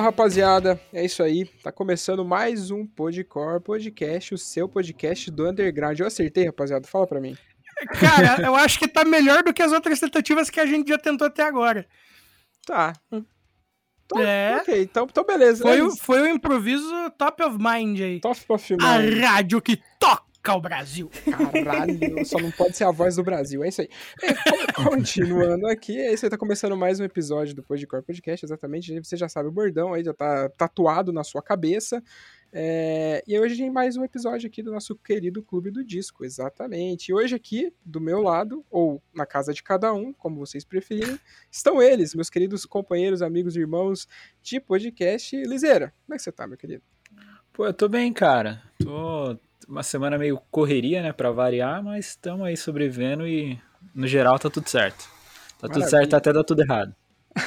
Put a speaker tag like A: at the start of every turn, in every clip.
A: Fala rapaziada, é isso aí. Tá começando mais um Podcore Podcast, o seu podcast do Underground. Eu acertei, rapaziada? Fala pra mim.
B: Cara, eu acho que tá melhor do que as outras tentativas que a gente já tentou até agora.
A: Tá. Então, é. Ok, então, então beleza.
B: Foi, é o, foi o improviso top of mind aí.
A: Top of mind.
B: A rádio que toca o Brasil.
A: Caralho, só não pode ser a voz do Brasil. É isso aí. É, continuando aqui, é isso aí, tá começando mais um episódio do Podcore Podcast, exatamente. Você já sabe o bordão aí, já tá tatuado na sua cabeça. É, e hoje tem mais um episódio aqui do nosso querido Clube do Disco, exatamente. E hoje aqui, do meu lado, ou na casa de cada um, como vocês preferirem, estão eles, meus queridos companheiros, amigos, irmãos de podcast. Liseira, como é que você tá, meu querido?
C: Pô, eu tô bem, cara. Tô uma semana meio correria, né, para variar, mas estamos aí sobrevivendo e no geral tá tudo certo. Tá Maravilha. tudo certo até dar tudo errado.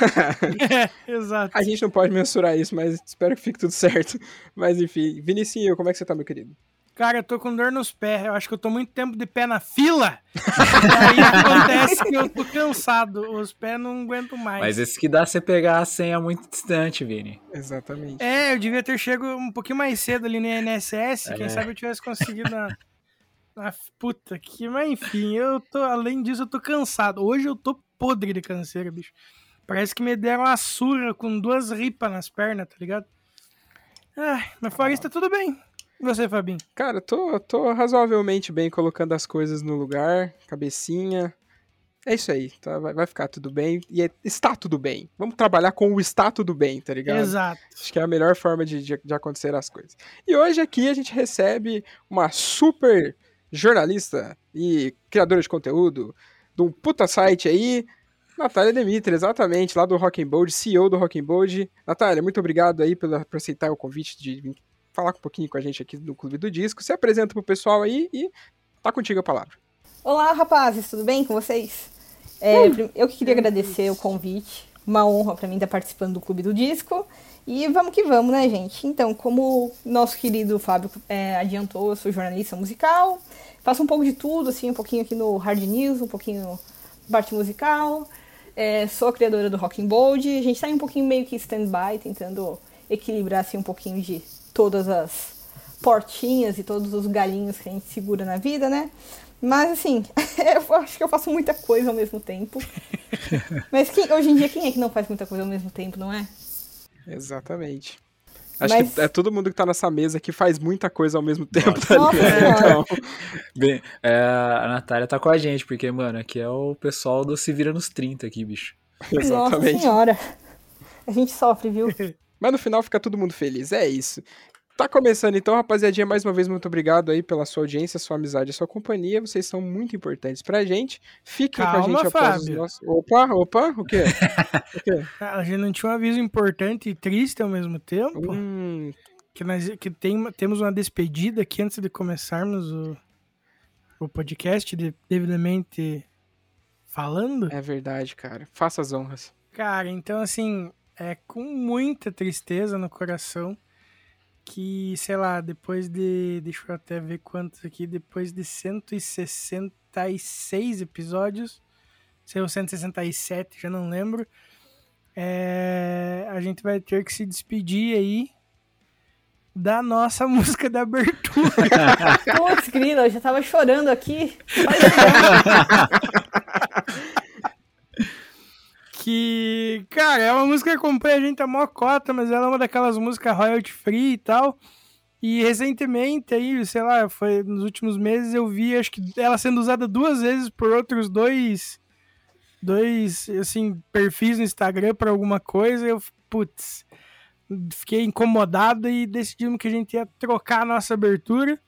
B: é, exato.
A: A gente não pode mensurar isso, mas espero que fique tudo certo. Mas enfim, Vinicinho, como é que você tá, meu querido?
B: Cara, eu tô com dor nos pés. Eu acho que eu tô muito tempo de pé na fila. e aí acontece que eu tô cansado. Os pés não aguento mais.
C: Mas esse que dá você pegar a senha muito distante, Vini.
A: Exatamente.
B: É, eu devia ter chego um pouquinho mais cedo ali no INSS. É. Quem sabe eu tivesse conseguido na. na puta que. Mas enfim, eu tô. Além disso, eu tô cansado. Hoje eu tô podre de canseira, bicho. Parece que me deram uma surra com duas ripas nas pernas, tá ligado? Ah, mas fora isso, tá tudo bem. E você, Fabinho?
A: Cara, tô, tô razoavelmente bem colocando as coisas no lugar, cabecinha. É isso aí, tá? vai, vai ficar tudo bem. E é, está tudo bem. Vamos trabalhar com o está tudo bem, tá ligado?
B: Exato.
A: Acho que é a melhor forma de, de, de acontecer as coisas. E hoje aqui a gente recebe uma super jornalista e criadora de conteúdo de um puta site aí, Natália Demitri, exatamente, lá do Rock and Bold, CEO do Rock and Bold. Natália, muito obrigado aí pela, por aceitar o convite de vir falar um pouquinho com a gente aqui do Clube do Disco. Se apresenta pro pessoal aí e tá contigo a palavra.
D: Olá, rapazes, tudo bem com vocês? É, uh! Eu que queria agradecer o convite. Uma honra para mim estar participando do Clube do Disco. E vamos que vamos, né, gente? Então, como nosso querido Fábio é, adiantou, eu sou jornalista musical. Faço um pouco de tudo, assim, um pouquinho aqui no Hard News, um pouquinho parte musical. É, sou a criadora do Rock and Bold. A gente tá um pouquinho meio que stand-by, tentando equilibrar assim, um pouquinho de todas as portinhas e todos os galinhos que a gente segura na vida, né? Mas assim, eu acho que eu faço muita coisa ao mesmo tempo. Mas quem, hoje em dia, quem é que não faz muita coisa ao mesmo tempo, não é?
A: Exatamente. Acho Mas... que é todo mundo que tá nessa mesa que faz muita coisa ao mesmo tempo, tá Nossa, então...
C: Bem, é, a Natália tá com a gente, porque, mano, aqui é o pessoal do Se Vira nos 30 aqui, bicho.
D: Exatamente. Nossa senhora. A gente sofre, viu?
A: Mas no final fica todo mundo feliz. É isso. Tá começando então, rapaziadinha. Mais uma vez, muito obrigado aí pela sua audiência, sua amizade, sua companhia. Vocês são muito importantes pra gente. Fiquem Calma, com a gente após Fábio. os nossos. Opa, opa, o quê?
B: o quê? A gente não tinha um aviso importante e triste ao mesmo tempo.
A: Hum.
B: Que, nós, que tem, temos uma despedida aqui antes de começarmos o, o podcast, de, devidamente falando.
A: É verdade, cara. Faça as honras.
B: Cara, então assim, é com muita tristeza no coração que, sei lá, depois de. Deixa eu até ver quantos aqui. Depois de 166 episódios, sei 167, já não lembro. É, a gente vai ter que se despedir aí da nossa música de abertura.
D: Putz, grila, eu já tava chorando aqui.
B: que, cara, é uma música que acompanha a gente a maior cota, mas ela é uma daquelas músicas royalty free e tal. E recentemente, aí, sei lá, foi nos últimos meses eu vi, acho que ela sendo usada duas vezes por outros dois, dois, assim, perfis no Instagram para alguma coisa. eu, putz, fiquei incomodado e decidimos que a gente ia trocar a nossa abertura.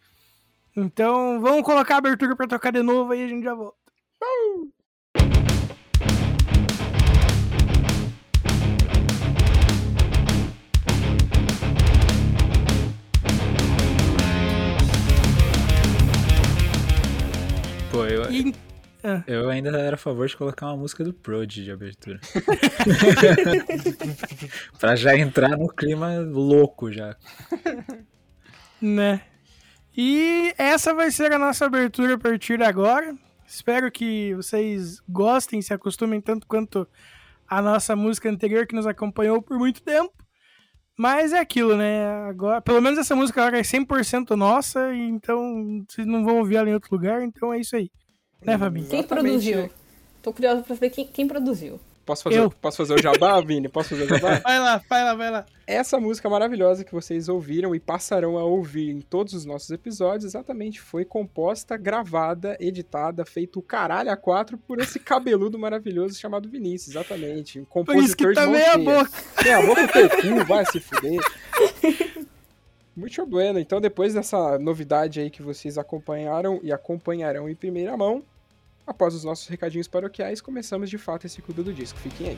B: Então, vamos colocar a abertura para tocar de novo aí a gente já volta. Uh!
C: Pô, eu, e... ah. eu ainda era a favor de colocar uma música do Prod de abertura. pra já entrar no clima louco já.
B: Né? E essa vai ser a nossa abertura a partir de agora. Espero que vocês gostem, se acostumem tanto quanto a nossa música anterior que nos acompanhou por muito tempo. Mas é aquilo, né? Agora, pelo menos essa música agora é 100% nossa, então vocês não vão ouvir ela em outro lugar, então é isso aí. Né, Fabinho?
D: Quem
A: Exatamente.
D: produziu? Tô curiosa pra saber quem, quem produziu.
A: Posso fazer,
B: Eu.
A: posso fazer o jabá, Vini? Posso fazer o jabá?
B: Vai lá, vai lá, vai lá.
A: Essa música maravilhosa que vocês ouviram e passarão a ouvir em todos os nossos episódios, exatamente foi composta, gravada, editada, feito o caralho a quatro por esse cabeludo maravilhoso chamado Vinícius, exatamente. Um
B: Por isso que
A: compositor de
B: tá
A: mão
B: meia
A: cheia.
B: boca.
A: Meia boca no teu cu, vai se fuder. Muito bueno. Então, depois dessa novidade aí que vocês acompanharam e acompanharão em primeira mão, após os nossos recadinhos paroquiais, começamos de fato esse clube do disco. Fiquem aí.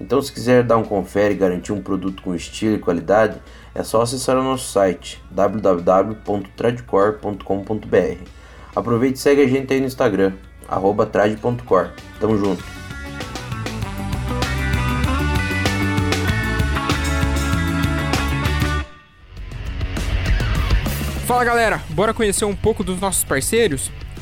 E: Então se quiser dar um confere e garantir um produto com estilo e qualidade, é só acessar o nosso site www.tradicor.com.br. Aproveite e segue a gente aí no Instagram, arroba trad.cor. Tamo junto.
A: Fala galera, bora conhecer um pouco dos nossos parceiros?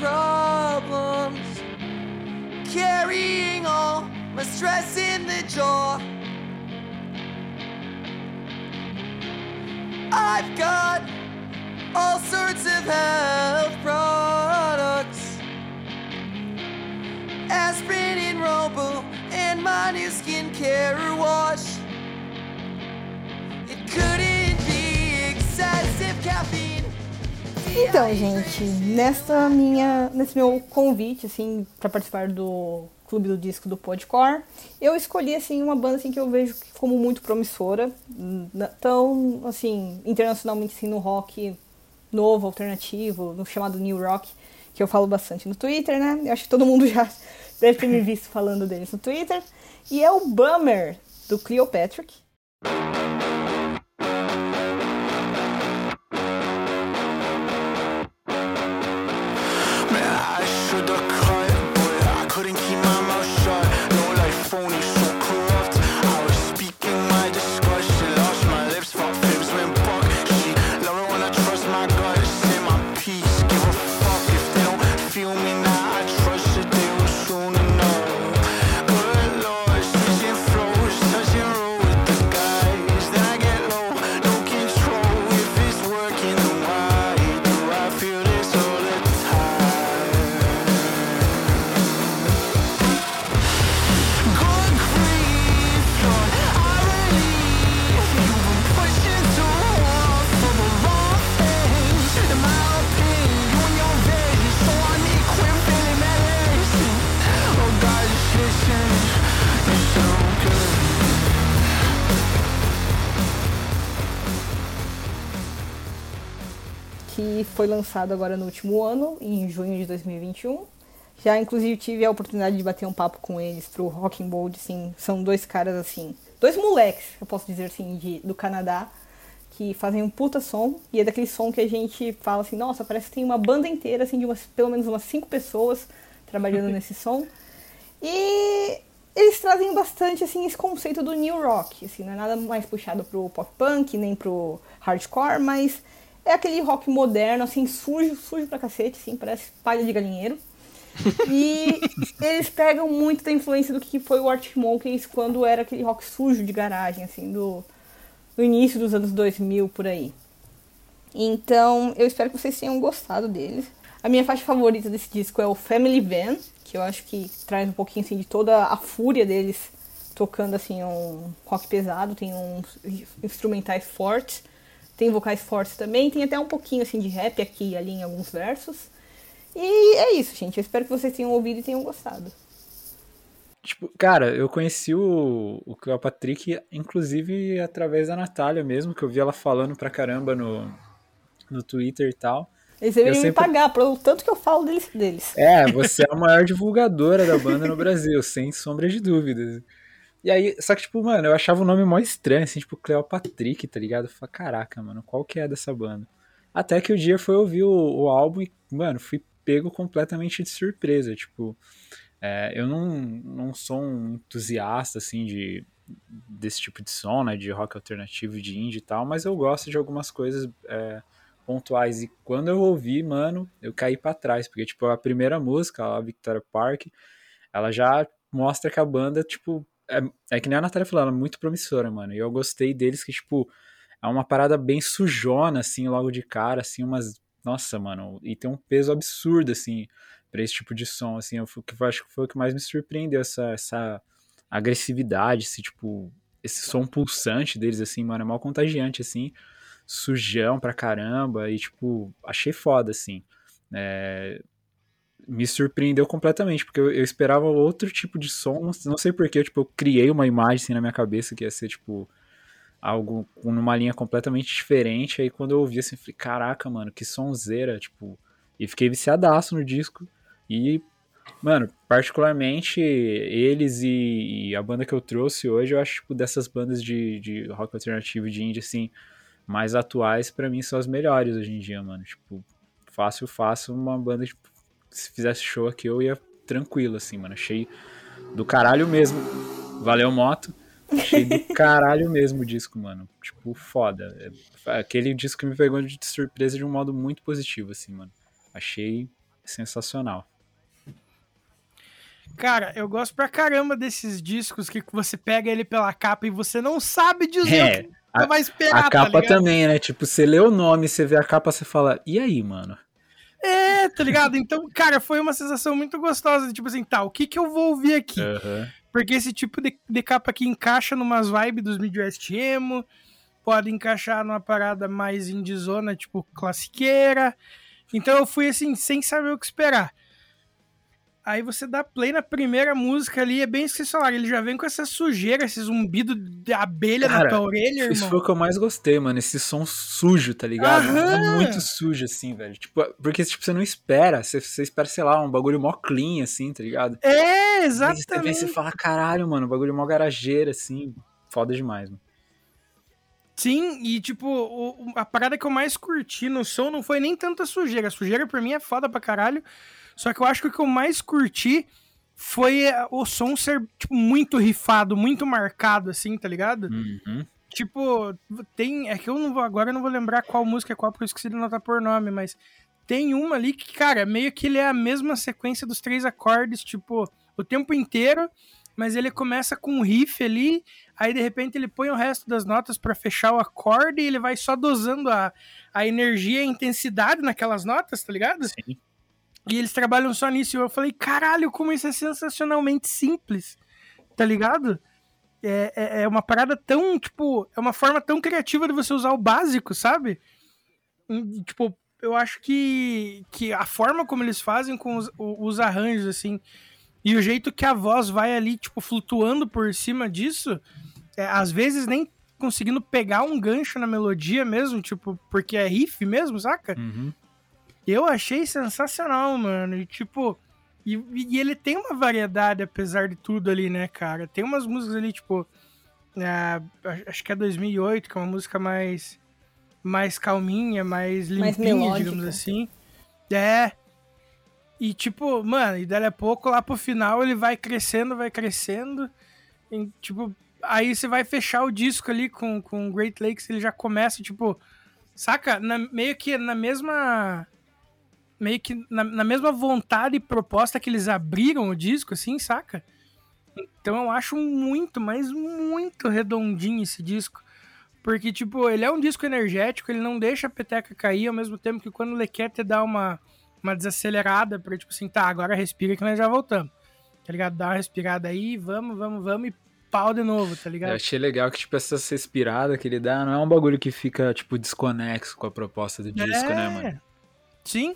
F: Problems, carrying all my stress in the jar. I've got all sorts of health products, aspirin and Robo, and my new skincare wash. It couldn't be excessive caffeine.
D: Então, gente, nessa minha, nesse meu convite, assim, para participar do Clube do Disco do Podcore, eu escolhi, assim, uma banda, assim, que eu vejo como muito promissora, tão, assim, internacionalmente, assim, no rock novo, alternativo, no chamado New Rock, que eu falo bastante no Twitter, né? Eu acho que todo mundo já deve ter me visto falando deles no Twitter. E é o Bummer, do Cleopatrick. Foi lançado agora no último ano, em junho de 2021. Já, inclusive, tive a oportunidade de bater um papo com eles pro Rocking Bold, assim, são dois caras, assim, dois moleques, eu posso dizer assim, de, do Canadá, que fazem um puta som, e é daquele som que a gente fala assim, nossa, parece que tem uma banda inteira, assim, de umas, pelo menos umas cinco pessoas trabalhando nesse som. E eles trazem bastante, assim, esse conceito do new rock, assim, não é nada mais puxado pro pop punk, nem pro hardcore, mas é aquele rock moderno, assim, sujo, sujo pra cacete, assim, parece palha de galinheiro. E eles pegam muito da influência do que foi o Arctic Monkeys quando era aquele rock sujo de garagem, assim, do, do início dos anos 2000, por aí. Então, eu espero que vocês tenham gostado deles. A minha faixa favorita desse disco é o Family Van, que eu acho que traz um pouquinho, assim, de toda a fúria deles tocando, assim, um rock pesado. Tem uns instrumentais fortes, tem vocais fortes também, tem até um pouquinho, assim, de rap aqui e ali em alguns versos. E é isso, gente. Eu espero que vocês tenham ouvido e tenham gostado.
C: Tipo, cara, eu conheci o, o Patrick, inclusive através da Natália mesmo, que eu vi ela falando pra caramba no, no Twitter e tal.
D: Eles deveriam me
C: sempre-
D: pagar pelo tanto que eu falo deles. deles.
C: É, você é a maior divulgadora da banda no Brasil, sem sombra de dúvidas. E aí, só que, tipo, mano, eu achava o nome mó estranho, assim, tipo, Cleo Patrick, tá ligado? Eu falei, caraca, mano, qual que é dessa banda? Até que o dia foi ouvir o, o álbum e, mano, fui pego completamente de surpresa. Tipo, é, eu não, não sou um entusiasta, assim, de, desse tipo de som, né? De rock alternativo, de indie e tal, mas eu gosto de algumas coisas é, pontuais. E quando eu ouvi, mano, eu caí pra trás, porque, tipo, a primeira música, a Victoria Park, ela já mostra que a banda, tipo, é, é que nem a Natália falou, ela é muito promissora, mano. E eu gostei deles que, tipo, é uma parada bem sujona, assim, logo de cara, assim, umas. Nossa, mano, e tem um peso absurdo, assim, pra esse tipo de som, assim, eu, eu acho que foi o que mais me surpreendeu, essa, essa agressividade, esse, tipo, esse som pulsante deles, assim, mano, é mal contagiante, assim, sujão pra caramba, e, tipo, achei foda, assim. É, me surpreendeu completamente, porque eu, eu esperava outro tipo de som, não, sei porquê, tipo, eu criei uma imagem assim na minha cabeça que ia ser, tipo, algo numa linha completamente diferente, aí quando eu ouvi assim, eu falei, caraca, mano, que sonzeira, tipo, e fiquei viciadaço no disco, e, mano, particularmente eles e, e a banda que eu trouxe hoje, eu acho, tipo, dessas bandas de, de rock alternativo de indie, assim, mais atuais, pra mim são as melhores hoje em dia, mano, tipo, fácil, fácil, uma banda, tipo, se fizesse show aqui eu ia tranquilo, assim, mano. Achei do caralho mesmo. Valeu, moto. Achei do caralho mesmo o disco, mano. Tipo, foda. É aquele disco que me pegou de surpresa de um modo muito positivo, assim, mano. Achei sensacional.
B: Cara, eu gosto pra caramba desses discos que você pega ele pela capa e você não sabe dizer
C: É,
B: o que vai esperar,
C: A
B: tá
C: capa
B: ligado?
C: também, né? Tipo, você lê o nome, você vê a capa, você fala, e aí, mano?
B: É, tá ligado? Então, cara, foi uma sensação muito gostosa. de, Tipo assim, tá, o que que eu vou ouvir aqui?
C: Aham.
B: Porque esse tipo de, de capa aqui encaixa numas vibes dos Midwest Emo, pode encaixar numa parada mais indizona, tipo classiqueira. Então eu fui assim, sem saber o que esperar. Aí você dá play na primeira música ali, é bem isso falaram, ele já vem com essa sujeira, esse zumbido de abelha na
C: Cara,
B: tua orelha,
C: Isso
B: irmão.
C: foi o que eu mais gostei, mano. Esse som sujo, tá ligado? É muito sujo, assim, velho. Tipo, porque tipo, você não espera. Você, você espera, sei lá, um bagulho mó clean, assim, tá ligado?
B: É,
C: Aí você
B: exatamente.
C: você fala, caralho, mano, bagulho mó garageiro, assim. Foda demais, mano.
B: Sim, e tipo, o- a parada que eu mais curti no som não foi nem tanta sujeira. A sujeira pra mim é foda pra caralho. Só que eu acho que o que eu mais curti foi eh, o som ser, tipo, muito rifado, muito marcado, assim, tá ligado?
C: Uhum.
B: Tipo, tem. É que eu não vou. Agora eu não vou lembrar qual música é qual, porque eu esqueci de anotar por nome, mas tem uma ali que, cara, meio que ele é a mesma sequência dos três acordes, tipo, o tempo inteiro, mas ele começa com um riff ali, aí de repente ele põe o resto das notas pra fechar o acorde e ele vai só dosando a, a energia e a intensidade naquelas notas, tá ligado?
C: Sim.
B: E eles trabalham só nisso. E eu falei, caralho, como isso é sensacionalmente simples, tá ligado? É, é, é uma parada tão, tipo, é uma forma tão criativa de você usar o básico, sabe? E, tipo, eu acho que, que a forma como eles fazem com os, os arranjos, assim, e o jeito que a voz vai ali, tipo, flutuando por cima disso, é, às vezes nem conseguindo pegar um gancho na melodia mesmo, tipo, porque é riff mesmo, saca?
C: Uhum.
B: Eu achei sensacional, mano. E tipo. E, e ele tem uma variedade, apesar de tudo ali, né, cara? Tem umas músicas ali, tipo. é, acho que é 2008, que é uma música mais. Mais calminha, mais
D: Mais
B: limpinha,
D: melódica.
B: digamos assim. É. E tipo, mano, e dali a pouco, lá pro final, ele vai crescendo, vai crescendo. E, tipo, aí você vai fechar o disco ali com, com Great Lakes, ele já começa, tipo. Saca? Na- meio que na mesma meio que na, na mesma vontade e proposta que eles abriram o disco, assim, saca? Então eu acho muito, mas muito redondinho esse disco. Porque, tipo, ele é um disco energético, ele não deixa a peteca cair, ao mesmo tempo que quando ele quer te dar uma, uma desacelerada, pra, tipo assim, tá, agora respira que nós já voltamos. Tá ligado? Dá uma respirada aí, vamos, vamos, vamos e pau de novo, tá
C: Eu
B: ligado?
C: achei legal que, tipo, essa respirada que ele dá não é um bagulho que fica, tipo, desconexo com a proposta do disco, né, mano?
B: É. Sim,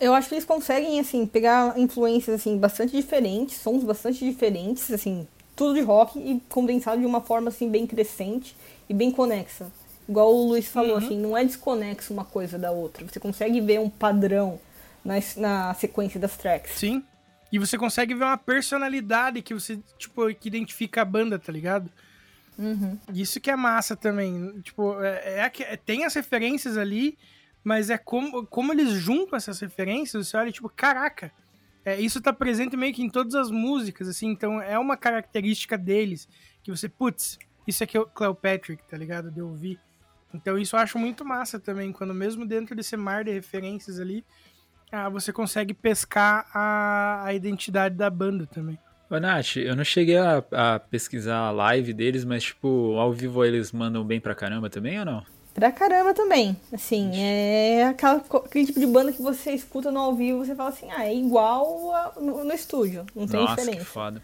D: Eu acho que eles conseguem, assim, pegar influências, assim, bastante diferentes, sons bastante diferentes, assim, tudo de rock e condensado de uma forma, assim, bem crescente e bem conexa. Igual o Luiz falou,
B: Uhum.
D: assim, não é desconexo uma coisa da outra. Você consegue ver um padrão na, na sequência das tracks.
B: Sim. E você consegue ver uma personalidade que você, tipo, que identifica a banda, tá ligado?
D: Uhum.
B: Isso que é massa também. Tipo, é, é que- é- tem as referências ali, mas é como, como eles juntam essas referências, você olha, tipo, caraca. É, isso tá presente meio que em todas as músicas, assim, então é uma característica deles. Que você, putz, isso aqui é o Cleopatrick, tá ligado? De ouvir. Então isso eu acho muito massa também, quando mesmo dentro desse mar de referências ali, ah, você consegue pescar a, a identidade da banda também.
C: Ô, Nath, eu não cheguei a, a pesquisar a live deles, mas, tipo, ao vivo eles mandam bem pra caramba também ou não?
D: Pra caramba também. Assim, é aquela, aquele tipo de banda que você escuta no ao vivo você fala assim, ah, é igual a- no, no estúdio. Não tem
C: Nossa, que
D: diferença.
C: foda.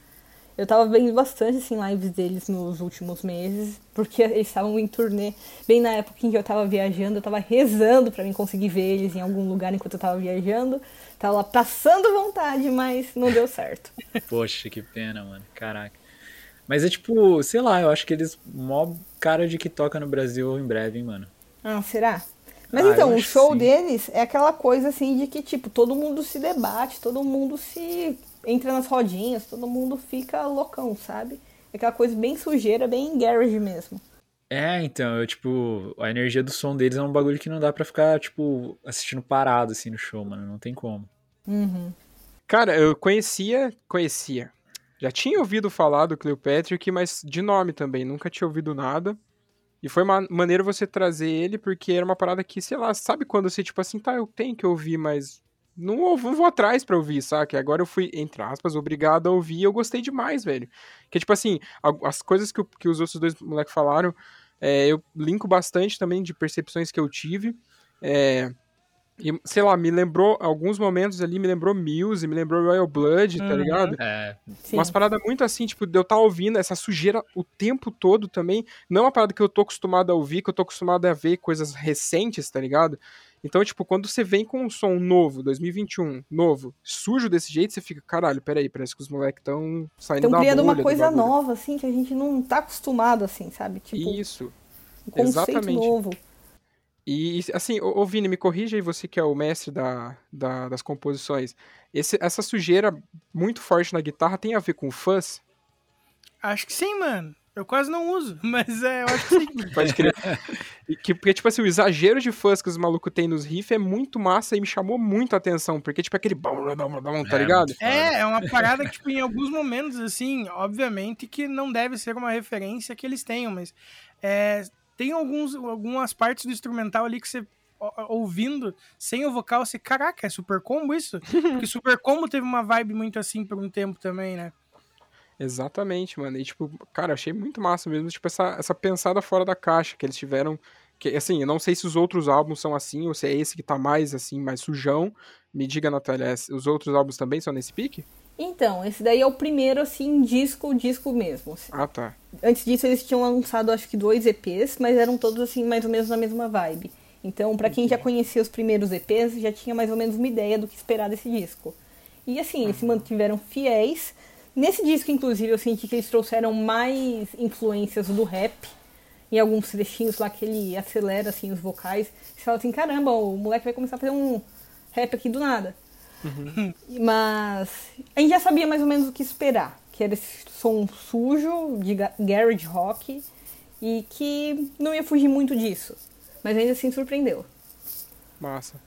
D: Eu tava vendo bastante, assim, lives deles nos últimos meses, porque eles estavam em turnê. Bem na época em que eu tava viajando, eu tava rezando pra mim conseguir ver eles em algum lugar enquanto eu tava viajando. Tava lá passando vontade, mas não deu certo.
C: Poxa, que pena, mano. Caraca. Mas é tipo, sei lá, eu acho que eles mó cara de que toca no Brasil em breve, hein, mano.
D: Ah, será? Mas
C: Ah,
D: então, o show
C: sim.
D: deles é aquela coisa assim de que, tipo, todo mundo se debate, todo mundo se entra nas rodinhas, todo mundo fica loucão, sabe? É aquela coisa bem sujeira, bem garage mesmo.
C: É, então, eu, tipo, a energia do som deles é um bagulho que não dá pra ficar, tipo, assistindo parado, assim, no show, mano. Não tem como.
D: Uhum.
A: Cara, eu conhecia, conhecia. Já tinha ouvido falar do Cleopatrick, mas de nome também, nunca tinha ouvido nada. E foi ma maneiro você trazer ele, porque era uma parada que, sei lá, sabe quando você, tipo assim, tá, eu tenho que ouvir, mas não, não vou atrás pra ouvir, saca? Agora eu fui, entre aspas, obrigado a ouvir e eu gostei demais, velho. Que, tipo assim, as coisas que, que os outros dois moleques falaram, é, eu linko bastante também de percepções que eu tive. É, e, sei lá, me lembrou, alguns momentos ali, me lembrou Muse, me lembrou Royal Blood, tá
B: Uhum.
A: ligado?
C: É,
D: Sim.
A: Umas paradas muito assim, tipo, de eu estar ouvindo essa sujeira o tempo todo também. Não é uma parada que eu tô acostumado a ouvir, que eu tô acostumado a ver coisas recentes, tá ligado? Então, tipo, quando você vem com um som novo, 2021, novo, sujo desse jeito, você fica, caralho, peraí, parece que os moleques estão saindo
D: Estão
A: da
D: criando
A: bolha
D: uma
A: do
D: coisa
A: bagulho.
D: nova, assim, que a gente não tá acostumado, assim, sabe? Tipo,
A: Isso.
D: um conceito
A: exatamente.
D: novo.
A: E, assim, ô, ô Vini, me corrija aí, você que é o mestre da, da- das composições. Esse- essa sujeira muito forte na guitarra tem a ver com fuzz?
B: Acho que sim, mano. Eu quase não uso, mas é, eu acho que sim.
A: Pode crer. Que, porque, tipo assim, o exagero de fãs que os malucos têm nos riffs é muito massa e me chamou muito a atenção. Porque, tipo, aquele tá
C: É,
A: ligado?
B: É, é uma parada que, tipo, em alguns momentos, assim, obviamente que não deve ser uma referência que eles tenham, mas é, tem alguns, algumas partes do instrumental ali que você ouvindo sem o vocal, você, caraca, é super combo isso? Porque super combo teve uma vibe muito assim por um tempo também, né?
A: Exatamente, mano. E, tipo, cara, achei muito massa mesmo, tipo, essa, essa pensada fora da caixa que eles tiveram. Que, assim, eu não sei se os outros álbuns são assim, ou se é esse que tá mais, assim, mais sujão. Me diga, Natália, é- os outros álbuns também são nesse pique?
D: Então, esse daí é o primeiro, assim, disco, disco mesmo. assim.
A: Ah, tá.
D: Antes disso, eles tinham lançado, acho que, dois EPs, mas eram todos, assim, mais ou menos na mesma vibe. Então, pra quem já conhecia os primeiros EPs, já tinha mais ou menos uma ideia do que esperar desse disco. E, assim, eles se mantiveram fiéis. Nesse disco, inclusive, eu senti que eles trouxeram mais influências do rap. em alguns trechinhos lá que ele acelera assim os vocais. Você fala assim, caramba, o moleque vai começar a fazer um rap aqui do nada. Mas a gente já sabia mais ou menos o que esperar. Que era esse som sujo de ga- garage rock e que não ia fugir muito disso. Mas ainda assim surpreendeu.
A: Massa.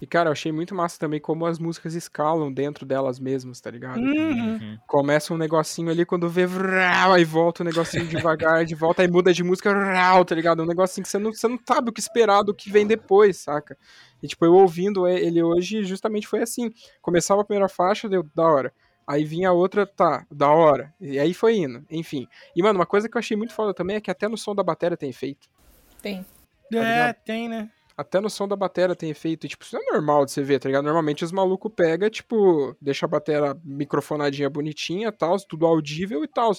A: E, cara, eu achei muito massa também como as músicas escalam dentro delas mesmas, tá ligado?
B: Uhum.
A: Começa um negocinho ali, quando vê, vrau, aí volta um negocinho devagar, de volta, aí muda de música, vrau, tá ligado? Um negocinho que você não, você não sabe o que esperar do que vem depois, saca? E, tipo, eu ouvindo ele hoje, justamente foi assim. Começava a primeira faixa, deu da hora. Aí vinha a outra, tá, da hora. E aí foi indo, enfim. E, mano, uma coisa que eu achei muito foda também é que até no som da bateria tem efeito.
D: Tem.
B: É,
A: ligado?
B: tem, né?
A: Até no som da bateria tem efeito. E, tipo, isso não é normal de você ver, tá ligado? Normalmente os malucos pegam, tipo, deixa a bateria microfonadinha bonitinha e tal, tudo audível e tal.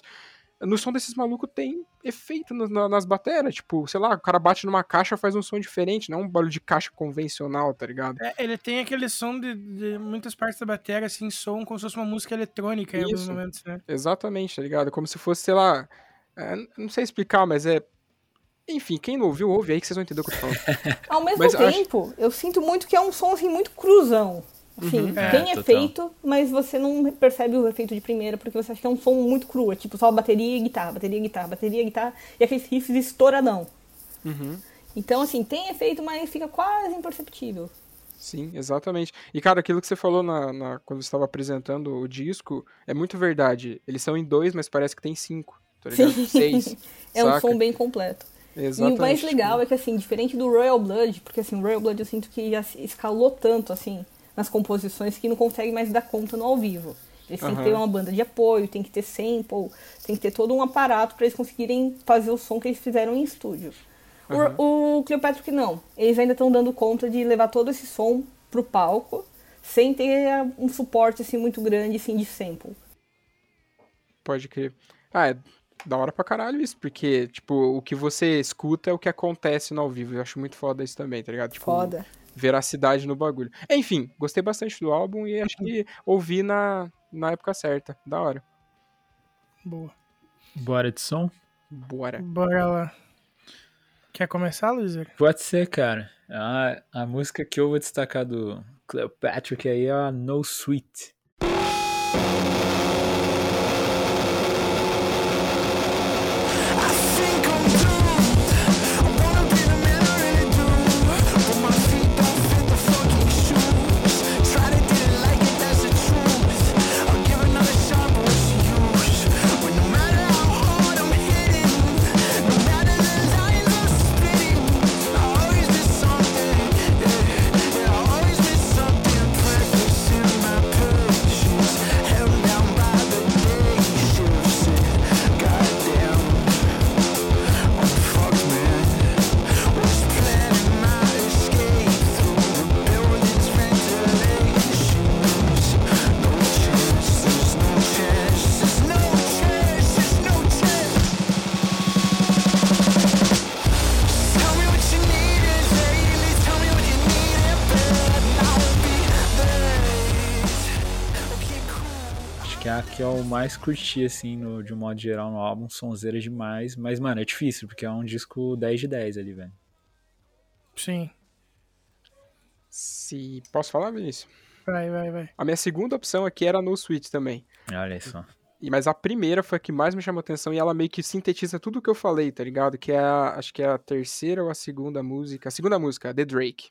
A: No som desses malucos tem efeito no- na- nas baterias. Tipo, sei lá, o cara bate numa caixa faz um som diferente, não é um barulho de caixa convencional, tá ligado?
B: É, ele tem aquele som de, de muitas partes da bateria, assim, som como se fosse uma música eletrônica em alguns
A: Isso.
B: momentos, né?
A: Exatamente, tá ligado? Como se fosse, sei lá. é, não sei explicar, mas é. Enfim, quem não ouviu, ouve aí que vocês vão entender o que eu tô falando.
D: Ao mesmo
A: Mas eu acho-
D: tempo, eu sinto muito que é um som assim muito cruzão. Assim,
B: É,
D: tem
G: total.
D: efeito, mas você não percebe o efeito de primeira, porque você acha que é um som muito cru. É tipo só bateria e guitarra, bateria e guitarra, bateria e guitarra, e aqueles riffs estouradão.
A: Uhum.
D: Então, assim, tem efeito, mas fica quase imperceptível.
A: Sim, exatamente. E, cara, aquilo que você falou na, na- quando você estava apresentando o disco é muito verdade. Eles são em dois, mas parece que tem cinco, tá ligado?
D: Sim.
A: Seis.
D: É um
A: saca?
D: som bem completo.
A: Exatamente.
D: E o mais legal é que, assim, diferente do Royal Blood, porque, assim, o Royal Blood eu sinto que já escalou tanto, assim, nas composições que não consegue mais dar conta no ao vivo. Eles têm que ter uma banda de apoio, tem que ter sample, tem que ter todo um aparato para eles conseguirem fazer o som que eles fizeram em estúdio. O-
A: Aham.
D: O, Cleopatra não. Eles ainda estão dando conta de levar todo esse som pro palco, sem ter ah, um suporte, assim, muito grande, assim, de sample.
A: Pode crer. Ah, é da hora pra caralho isso, porque, tipo, o que você escuta é o que acontece no ao vivo. Eu acho muito foda isso também, tá ligado? Tipo,
D: Foda.
A: Veracidade no bagulho. Enfim, gostei bastante do álbum e acho que ouvi na, na época certa. Da hora.
B: Boa.
G: Bora de som?
A: Bora.
B: Bora lá. Quer começar, Luísa?
G: Pode ser, cara. A, a música que eu vou destacar do Cleopatra aí é a No Sweet. Mais curti, assim, no, de um modo geral no álbum. Sonzeira demais. Mas, mano, é difícil, porque é um disco 10 de 10 ali, velho.
B: Sim.
A: Se. Posso falar, Vinícius?
B: Vai, vai, vai.
A: A minha segunda opção aqui era No Switch também.
G: Olha só.
A: E, mas a primeira foi a que mais me chamou atenção e ela meio que sintetiza tudo o que eu falei, tá ligado? Que é a, acho que é a terceira ou a segunda música. A segunda música, The Drake.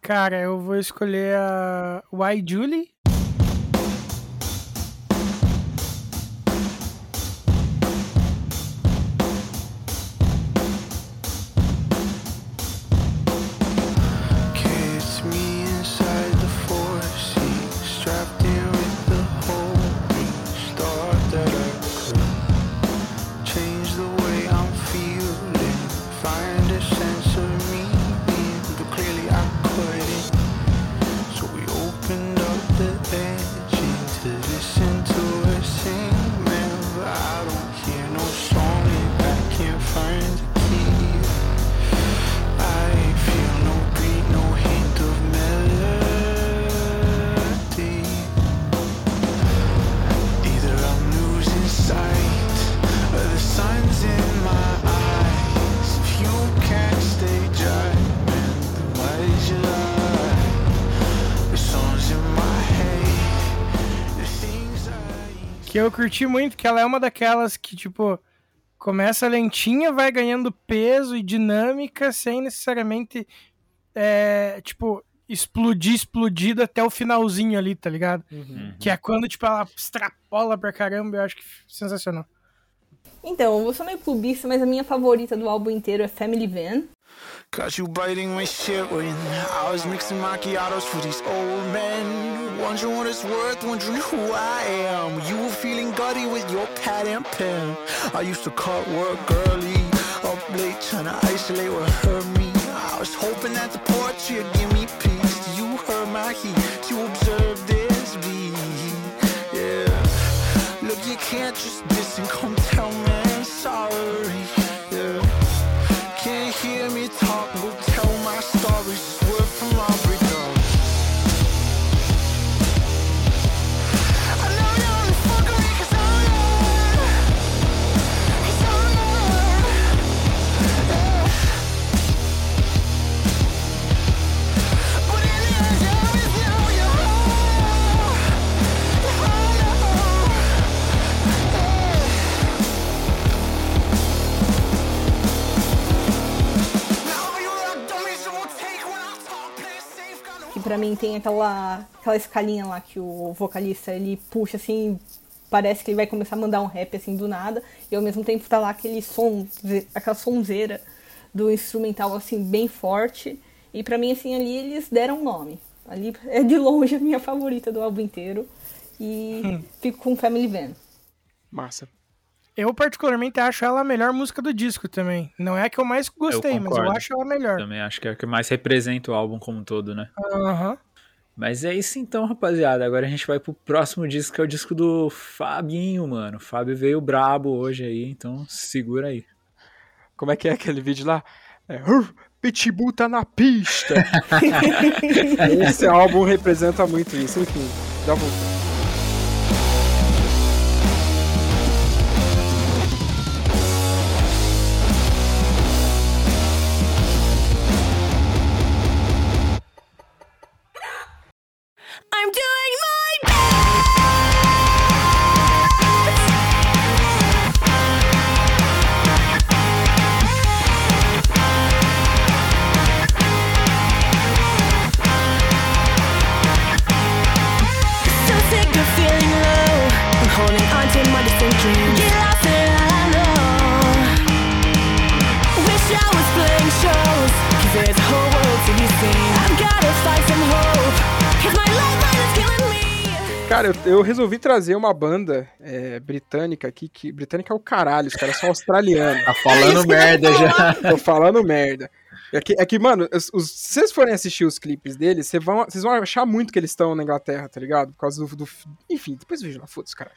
B: Cara, eu vou escolher a Why Julie. Que eu curti muito, que ela é uma daquelas que, tipo, começa lentinha, vai ganhando peso e dinâmica, sem necessariamente, é, tipo, explodir, explodido até o finalzinho ali, tá ligado? Que é quando, tipo, ela extrapola pra caramba, eu acho que sensacional.
D: Então, eu sou meio clubista, mas a minha favorita do álbum inteiro é Family Van.
G: Caught you biting my shit when I was mixing macchiatos for these old men. Wondering what it's worth, wondering who I am. You were feeling gutty with your pad and pen. I used to cut work early, up late, trying to isolate what hurt me. I was hoping that the porch would give me peace. You heard my heat, you observed this beat. Yeah. Look, you can't just diss and come
D: pra mim tem aquela, aquela escalinha lá que o vocalista ele puxa assim, parece que ele vai começar a mandar um rap assim do nada, e ao mesmo tempo tá lá aquele som, aquela sonzeira do instrumental assim bem forte. E pra mim assim ali eles deram nome. Ali é de longe a minha favorita do álbum inteiro. E fico com Family Van.
A: Massa.
B: Eu, particularmente, acho ela a melhor música do disco também. Não é a que eu mais gostei, mas eu acho ela melhor.
C: Também acho que é o que mais representa o álbum como um todo, né?
B: Aham.
C: Mas é isso então, rapaziada. Agora a gente vai pro próximo disco, que é o disco do Fabinho, mano. O Fábio veio brabo hoje aí, então segura aí.
A: Como é que é aquele vídeo lá? É, "Ur, Pitbull tá na pista. Esse álbum representa muito isso. Enfim, já voltamos. Cara, eu, eu resolvi trazer uma banda é, britânica aqui, que britânica é o caralho, os caras são australianos.
C: Tá falando merda já.
A: Tô falando merda. É que, é que mano, os- os- se vocês forem assistir os clipes deles, vocês vão, vocês vão achar muito que eles estão na Inglaterra, tá ligado? Por causa do. do- enfim, depois vejo lá, foda-se, cara.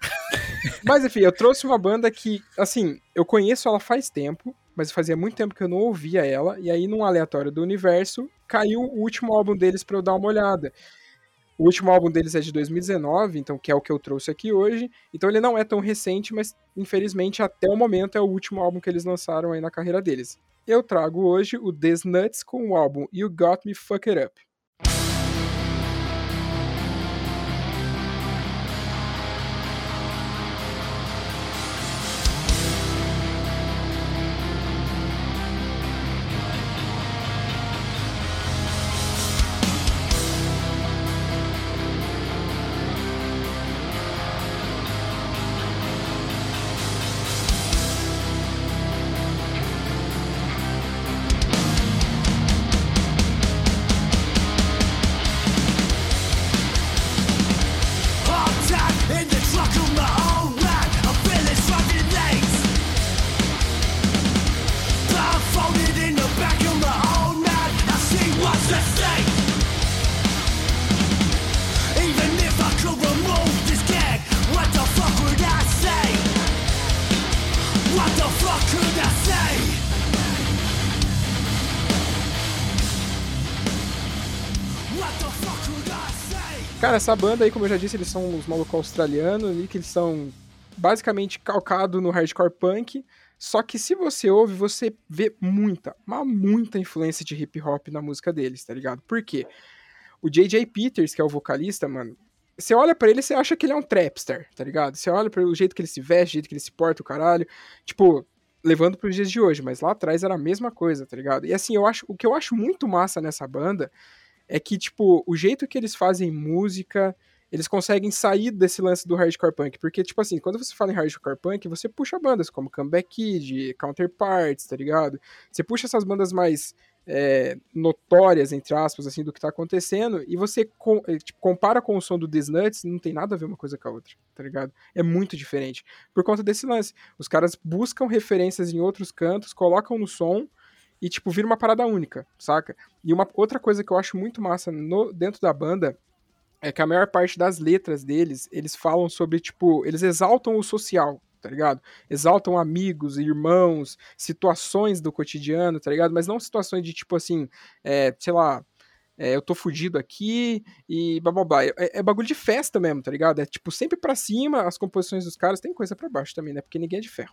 A: Mas enfim, eu trouxe uma banda que, assim, eu conheço ela faz tempo, mas fazia muito tempo que eu não ouvia ela, e aí num aleatório do universo, caiu o último álbum deles pra eu dar uma olhada. O último álbum deles é de 2019, então que é o que eu trouxe aqui hoje. Então ele não é tão recente, mas infelizmente até o momento é o último álbum que eles lançaram aí na carreira deles. Eu trago hoje o These Nuts com o álbum You Got Me Fucked Up. Cara, essa banda aí, como eu já disse, eles são os malucos australianos ali, que eles são basicamente calcados no hardcore punk. Só que se você ouve, você vê muita, mas muita influência de hip hop na música deles, tá ligado? Por quê? O J.J. Peters, que é o vocalista, mano, você olha pra ele e você acha que ele é um trapster, tá ligado? Você olha pelo jeito que ele se veste, o jeito que ele se porta, o caralho. Tipo, levando pros dias de hoje, mas lá atrás era a mesma coisa, tá ligado? E assim, eu acho, o que eu acho muito massa nessa banda é que, tipo, o jeito que eles fazem música, eles conseguem sair desse lance do hardcore punk. Porque, tipo assim, quando você fala em hardcore punk, você puxa bandas como Comeback Kid, Counterparts, tá ligado? Você puxa essas bandas mais é, notórias, entre aspas, assim, do que tá acontecendo, e você com- eh, tipo, compara com o som do These Nuts, não tem nada a ver uma coisa com a outra, tá ligado? É muito diferente. Por conta desse lance. Os caras buscam referências em outros cantos, colocam no som, e, tipo, vira uma parada única, saca? E uma outra coisa que eu acho muito massa no, dentro da banda é que a maior parte das letras deles, eles falam sobre, tipo, eles exaltam o social, tá ligado? Exaltam amigos, irmãos, situações do cotidiano, tá ligado? Mas não situações de, tipo assim, é, sei lá, é, eu tô fudido aqui e blá. É, é bagulho de festa mesmo, tá ligado? É tipo sempre pra cima, as composições dos caras, tem coisa pra baixo também, né? Porque ninguém é de ferro.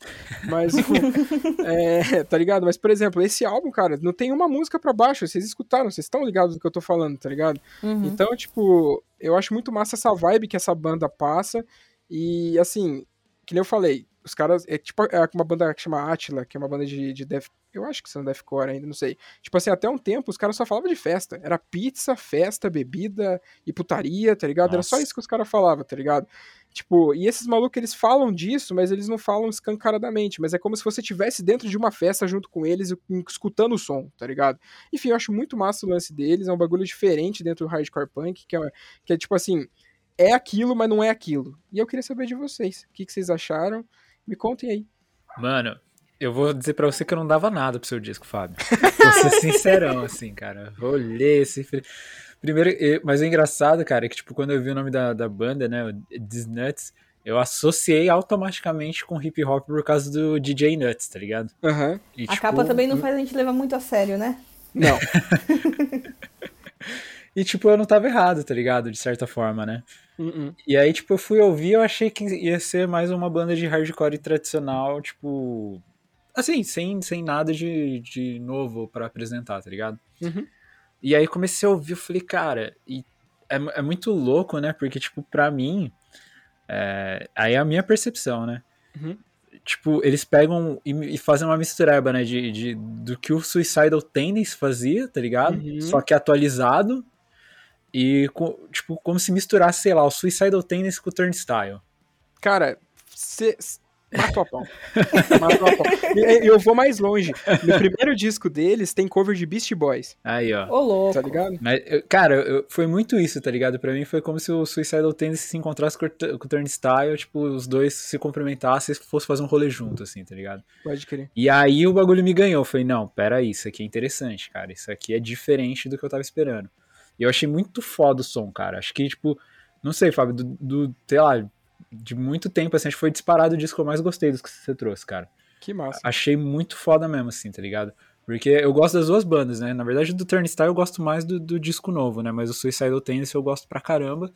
A: Mas, é, tá ligado? Mas, por exemplo, esse álbum, cara, não tem uma música pra baixo, vocês escutaram, vocês estão ligados do que eu tô falando, tá ligado?
D: Uhum.
A: Então, tipo, eu acho muito massa essa vibe que essa banda passa. E, assim, que nem eu falei, os caras. É tipo é uma banda que chama Atila, que é uma banda de, de death. Eu acho que são deathcore ainda, não sei. Tipo assim, até um tempo os caras só falavam de festa. Era pizza, festa, bebida e putaria, tá ligado? Era só
C: Nossa.
A: isso que os caras falavam, tá ligado? Tipo, e esses malucos, eles falam disso, mas eles não falam escancaradamente. Mas é como se você estivesse dentro de uma festa junto com eles, escutando o som, tá ligado? Enfim, eu acho muito massa o lance deles. É um bagulho diferente dentro do hardcore punk, que é, que é tipo assim, é aquilo, mas não é aquilo. E eu queria saber de vocês. O que, que vocês acharam? Me contem aí.
C: Mano, eu vou dizer pra você que eu não dava nada pro seu disco, Fábio. Vou ser sincerão, assim, cara. Eu Olhei esse. Primeiro, mas o engraçado, cara, é que, tipo, quando eu vi o nome da, da banda, né, o These Nuts, eu associei automaticamente com hip hop por causa do DJ Nuts, tá ligado?
A: Aham.
C: E,
D: A
C: tipo,
D: capa também não faz a gente levar muito a sério, né?
A: Não.
C: E, tipo, eu não tava errado, tá ligado? De certa forma, né?
A: Uh-uh.
C: E aí, tipo, eu fui ouvir, eu achei que ia ser mais uma banda de hardcore tradicional, tipo. Assim, sem, sem nada de, de novo pra apresentar, tá ligado?
A: Uhum.
C: E aí comecei a ouvir, eu falei, cara, e é, é muito louco, né? Porque, tipo, pra mim. é, aí é a minha percepção, né?
A: Uhum.
C: Tipo, eles pegam e, e fazem uma mistureba, né? De, de, do que o Suicidal Tendency fazia, tá ligado?
A: Uhum.
C: Só que atualizado. E, co- tipo, como se misturasse, sei lá, o Suicidal Tendency com o Turnstile.
A: Cara, você. Matou a pau. Matou a pau. Eu vou mais longe. No primeiro disco deles tem cover de Beast Boys,
C: Aí, ó.
D: Ô, louco.
A: tá ligado?
C: Mas, eu- cara, eu- foi muito isso, tá ligado? Pra mim foi como se o Suicidal Tendency se encontrasse com o, Tur- com o Turnstile, tipo, os dois se cumprimentassem e fosse fazer um rolê junto, assim, tá ligado?
A: Pode crer.
C: E aí o bagulho me ganhou. Eu falei, não, pera aí, isso aqui é interessante, cara. Isso aqui é diferente do que eu tava esperando. E eu achei muito foda o som, cara. Acho que, tipo, não sei, Fábio, do, do sei lá, de muito tempo, assim, acho que foi disparado o disco que eu mais gostei dos que você trouxe, cara.
A: Que massa.
C: Achei muito foda mesmo, assim, tá ligado? Porque eu gosto das duas bandas, né? Na verdade, do Turnstile eu gosto mais do, do disco novo, né? Mas o Suicidal Tendency eu gosto pra caramba.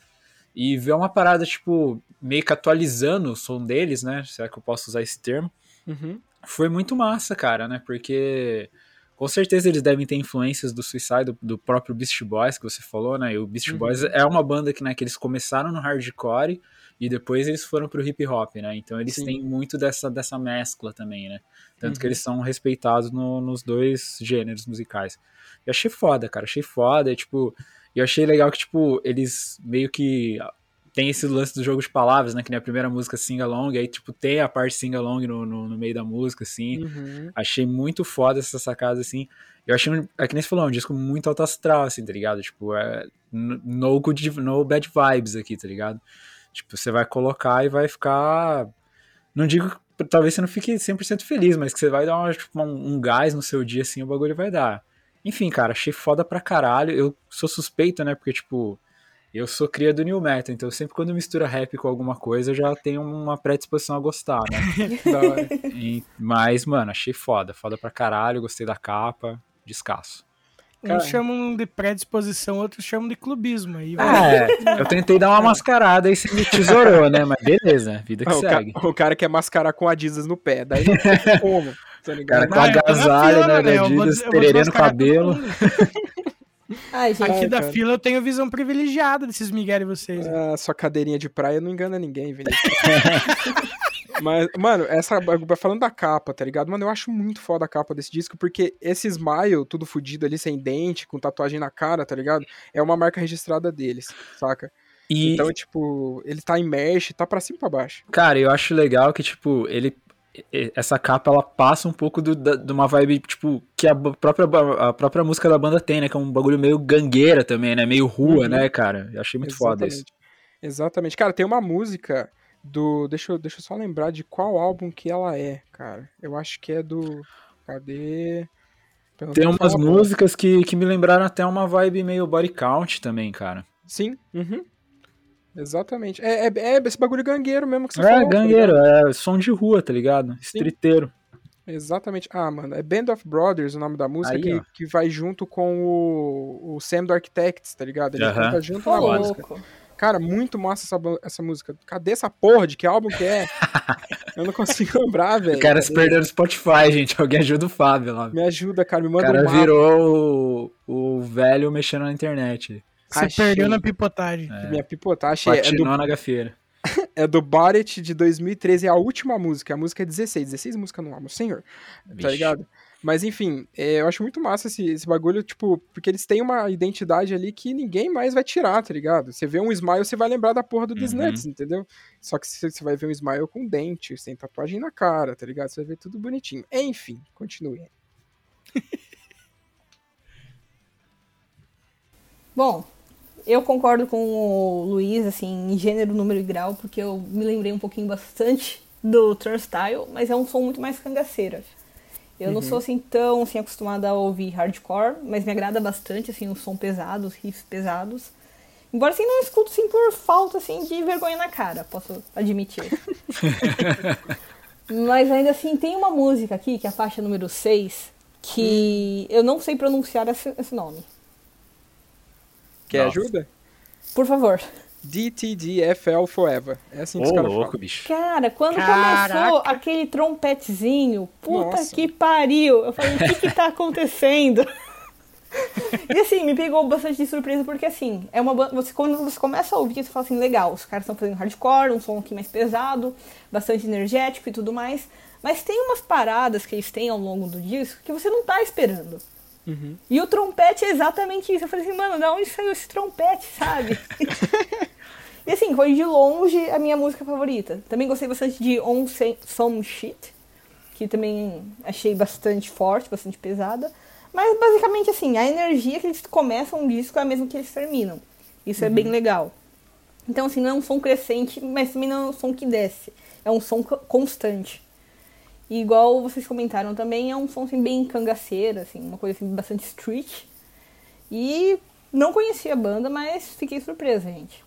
C: E ver uma parada, tipo, meio que atualizando o som deles, né? Será que eu posso usar esse termo?
A: Uhum.
C: foi muito massa, cara, né? Porque com certeza eles devem ter influências do Suicide, do, do próprio Beast Boys que você falou, né? E o Beast
A: Uhum.
C: Boys é uma banda que, né, que eles começaram no hardcore e depois eles foram pro hip hop, né? Então eles
A: Sim.
C: têm muito dessa, dessa mescla também, né? Tanto que
A: Uhum.
C: eles são respeitados no- nos dois gêneros musicais. Eu achei foda, cara, achei foda. E, tipo, eu achei legal que, tipo, eles meio que tem esse lance do jogo de palavras, né? Que nem a primeira música sing along, aí, tipo, tem a parte sing along no, no, no meio da música, assim.
A: Uhum.
C: Achei muito foda essa sacada, assim. Eu achei, um- é que nem você falou, um disco muito alto astral, assim, tá ligado? Tipo, é no, good, no bad vibes aqui, tá ligado? Tipo, você vai colocar e vai ficar. Não digo que talvez você não fique 100% feliz, mas que você vai dar uma, tipo, um, um gás no seu dia, assim, o bagulho vai dar. Enfim, cara, achei foda pra caralho. Eu sou suspeito, né? Porque, tipo, Eu sou cria do New Metal, então sempre quando mistura rap com alguma coisa, eu já tenho uma predisposição a gostar, né? E- mas, mano, achei foda. Foda pra caralho, gostei da capa, descasso.
A: Cara.
B: Uns chamam de predisposição, outros chamam de clubismo. Aí vai.
C: É, eu tentei dar uma mascarada e você me tesourou, né? Mas beleza, vida que
A: Ah, o, ca-
C: segue.
A: o cara quer mascarar com Adidas no pé, daí não tem como, tá ligado?
C: Cara, com agasalho, né,
B: né?
C: Adidas,
B: todo
C: cabelo.
D: Ai, gente.
B: Aqui
A: Ai,
B: da
A: cara.
B: fila eu tenho visão privilegiada desses Miguel e vocês. né?
A: Ah, sua cadeirinha de praia não engana ninguém, Vinícius. Mas, mano, essa falando da capa, tá ligado? Mano, eu acho muito foda a capa desse disco, porque esse Smile, tudo fudido ali, sem dente, com tatuagem na cara, tá ligado? É uma marca registrada deles, saca?
C: E,
A: Então, tipo, ele tá em mesh, tá pra cima e pra baixo.
C: cara, eu acho legal que, tipo, ele. Essa capa, ela passa um pouco do, da- de uma vibe, tipo, que a própria, a própria música da banda tem, né? Que é um bagulho meio gangueira também, né? Meio rua,
A: Uhum.
C: né, cara? Eu achei muito foda isso.
A: Exatamente. Cara, tem uma música do. Deixa eu, deixa eu só lembrar de qual álbum que ela é, cara. Eu acho que é do. Cadê?
C: Tem umas
A: uma-
C: músicas que, que me lembraram até uma vibe meio body count também, cara.
A: Sim, uhum. Exatamente. É, é, é esse bagulho gangueiro mesmo que você
C: É,
A: falou. tá
C: gangueiro,
A: ligado?
C: é som de rua, tá ligado? Streeteiro.
A: Exatamente. Ah, mano, é Band of Brothers o nome da música,
C: Aí,
A: que,
C: ó.
A: que vai junto com o, o Sam do Architects, tá ligado? Ele
C: Aham.
A: canta junto na música.
D: louco.
A: Cara, muito massa essa, essa música. Cadê essa porra? De que álbum que é? Eu não consigo lembrar, velho.
C: O cara se perdeu no Spotify, gente. Alguém ajuda o Fábio lá.
A: Me ajuda, cara. Me
C: O
A: manda
C: cara
A: um mapa.
C: virou o, o velho mexendo na internet.
B: Você
A: Achei.
B: perdeu na pipotagem.
A: Minha pipota. Achei. É do,
C: Patinou na gafeira.
A: é do Barrett de 2013. É a última música. A música é 16. 16 músicas no álbum, senhor. Tá
C: Vixe.
A: ligado? Mas enfim, é, eu acho muito massa esse, esse bagulho, tipo, porque eles têm uma identidade ali que ninguém mais vai tirar, tá ligado? Você vê um Smile, você vai lembrar da porra do
C: Uhum.
A: Disnuts, entendeu? Só que você você vai ver um Smile com dente, sem tatuagem na cara, tá ligado? Você vai ver tudo bonitinho. Enfim, continue.
D: Bom, eu concordo com o Luiz, assim, em gênero, número e grau, porque eu me lembrei um pouquinho bastante do Turnstile, mas é um som muito mais cangaceiro. Eu não sou assim tão assim, acostumada a ouvir hardcore, mas me agrada bastante assim o som pesado, os riffs pesados. Embora assim não escuto assim por falta assim de vergonha na cara, posso admitir. mas ainda assim tem uma música aqui, que é a faixa número 6, que eu não sei pronunciar esse, esse nome.
A: Quer
C: Nossa.
A: ajuda?
D: Por favor.
A: DTDFL Forever. É assim que
C: Ô,
A: os caras
C: louco,
A: falam.
C: bicho.
D: Cara, quando
B: Caraca.
D: começou aquele trompetezinho, puta
A: Nossa.
D: que pariu! Eu falei, o que que tá acontecendo? e assim, me pegou bastante de surpresa, porque assim, é uma banda. Você, quando você começa a ouvir, você fala assim, legal, os caras estão fazendo hardcore, um som aqui mais pesado, bastante energético e tudo mais. Mas tem umas paradas que eles têm ao longo do disco que você não tá esperando.
A: Uhum.
D: E o trompete é exatamente isso. Eu falei assim, mano, da onde saiu esse trompete, sabe? e assim, foi de longe a minha música favorita. Também gostei bastante de On Some Shit, que também achei bastante forte, bastante pesada. Mas basicamente assim, a energia que eles começam um disco é a mesma que eles terminam. Isso é bem legal. Então assim, não é um som crescente, mas também não é um som que desce. É um som co- constante. E igual vocês comentaram também, é um som assim, bem cangaceiro, assim, uma coisa assim, bastante street. E não conhecia a banda, mas fiquei surpresa, gente.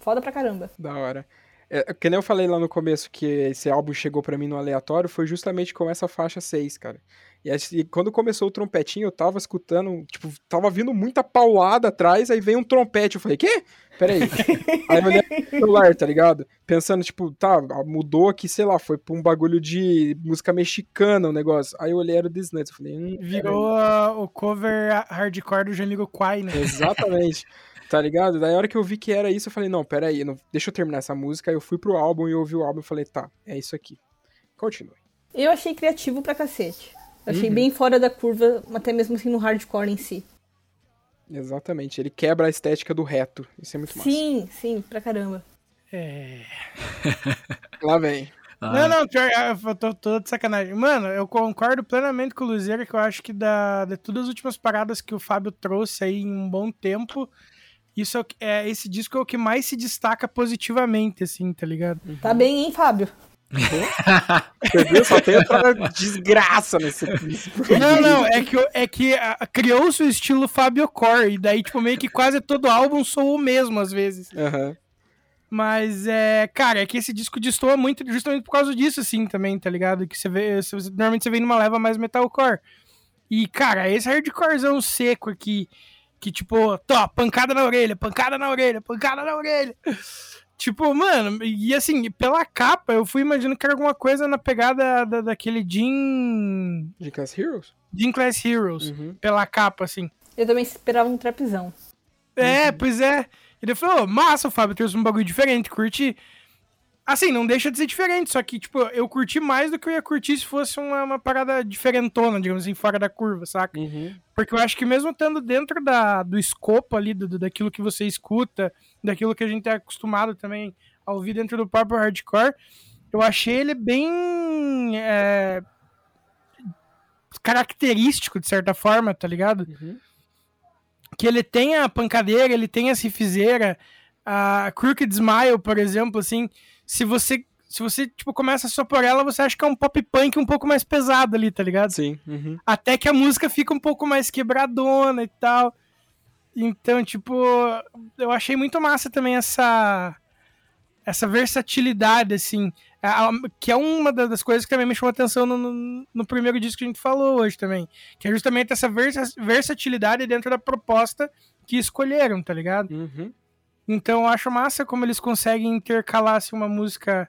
D: Foda pra caramba.
A: Da hora. É, que nem eu falei lá no começo que esse álbum chegou pra mim no aleatório, foi justamente com essa faixa 6, cara. E assim, quando começou o trompetinho, eu tava escutando, tipo, tava vindo muita paulada atrás, aí veio um trompete. Eu falei, quê? Peraí. aí eu olhei no celular, tá ligado? Pensando, tipo, tá, mudou aqui, sei lá, foi pra um bagulho de música mexicana o negócio. Aí eu olhei, era o Disney. Eu falei, hum,
B: Virou ah, o cover hardcore do Jamiroquai, né?
A: Exatamente. Tá ligado? Daí a hora que eu vi que era isso, eu falei, não, peraí, não, deixa eu terminar essa música. Aí eu fui pro álbum e ouvi o álbum e falei, tá, é isso aqui. Continue.
D: Eu achei criativo pra cacete. Achei
A: Uhum.
D: bem fora da curva, até mesmo assim no hardcore em si.
A: Exatamente. Ele quebra a estética do reto. Isso é muito massa.
D: Sim, sim, pra caramba.
B: É.
A: Lá vem.
B: Não, não, pior, ah, eu tô, tô de sacanagem. Mano, eu concordo plenamente com o Luzeira que eu acho que da, de todas as últimas paradas que o Fábio trouxe aí em um bom tempo, isso é, é esse disco é o que mais se destaca positivamente, assim, tá ligado?
D: Tá bem, hein, Fábio?
A: Viu? Só tem outra desgraça nesse,
B: Não, não, é que, é que ah, criou-se o estilo Fabio Core, e daí, tipo, meio que quase todo álbum soa o mesmo às vezes.
A: Aham.
B: Mas, é, cara, é que esse disco destoa muito justamente por causa disso, assim, também, tá ligado? Que você vê, normalmente você vem numa leva mais metalcore. E, cara, esse hardcorezão seco aqui, que, tipo, tó, pancada na orelha, pancada na orelha, pancada na orelha. Tipo, mano, e assim, pela capa, eu fui imaginando que era alguma coisa na pegada da, daquele Jean,
A: De Class Heroes?
B: Jean Class Heroes,
A: Uhum.
B: pela capa, assim.
D: Eu também esperava um trapzão.
B: É, pois é. Ele falou, massa, o Fábio trouxe um bagulho diferente, curti. Assim, não deixa de ser diferente, só que, tipo, eu curti mais do que eu ia curtir se fosse uma, uma parada diferentona, digamos assim, fora da curva, saca?
A: Uhum.
B: Porque eu acho que mesmo estando dentro da, do escopo ali, do, daquilo que você escuta, daquilo que a gente é acostumado também a ouvir dentro do próprio hardcore, eu achei ele bem é, característico, de certa forma, tá ligado?
A: Uhum.
B: que ele tem a pancadeira, ele tem a cifizeira, a Crooked Smile, por exemplo, assim, se você se você tipo começa só por ela, você acha que é um pop punk um pouco mais pesado ali, tá ligado?
A: Sim. Uhum.
B: Até que a música fica um pouco mais quebradona e tal. Então, tipo, eu achei muito massa também essa essa versatilidade, assim, a- a- que é uma da- das coisas que também me chamou a atenção no, no, no primeiro disco que a gente falou hoje também, que é justamente essa versa- versatilidade dentro da proposta que escolheram, tá ligado?
A: Uhum.
B: Então eu acho massa como eles conseguem intercalar assim, uma música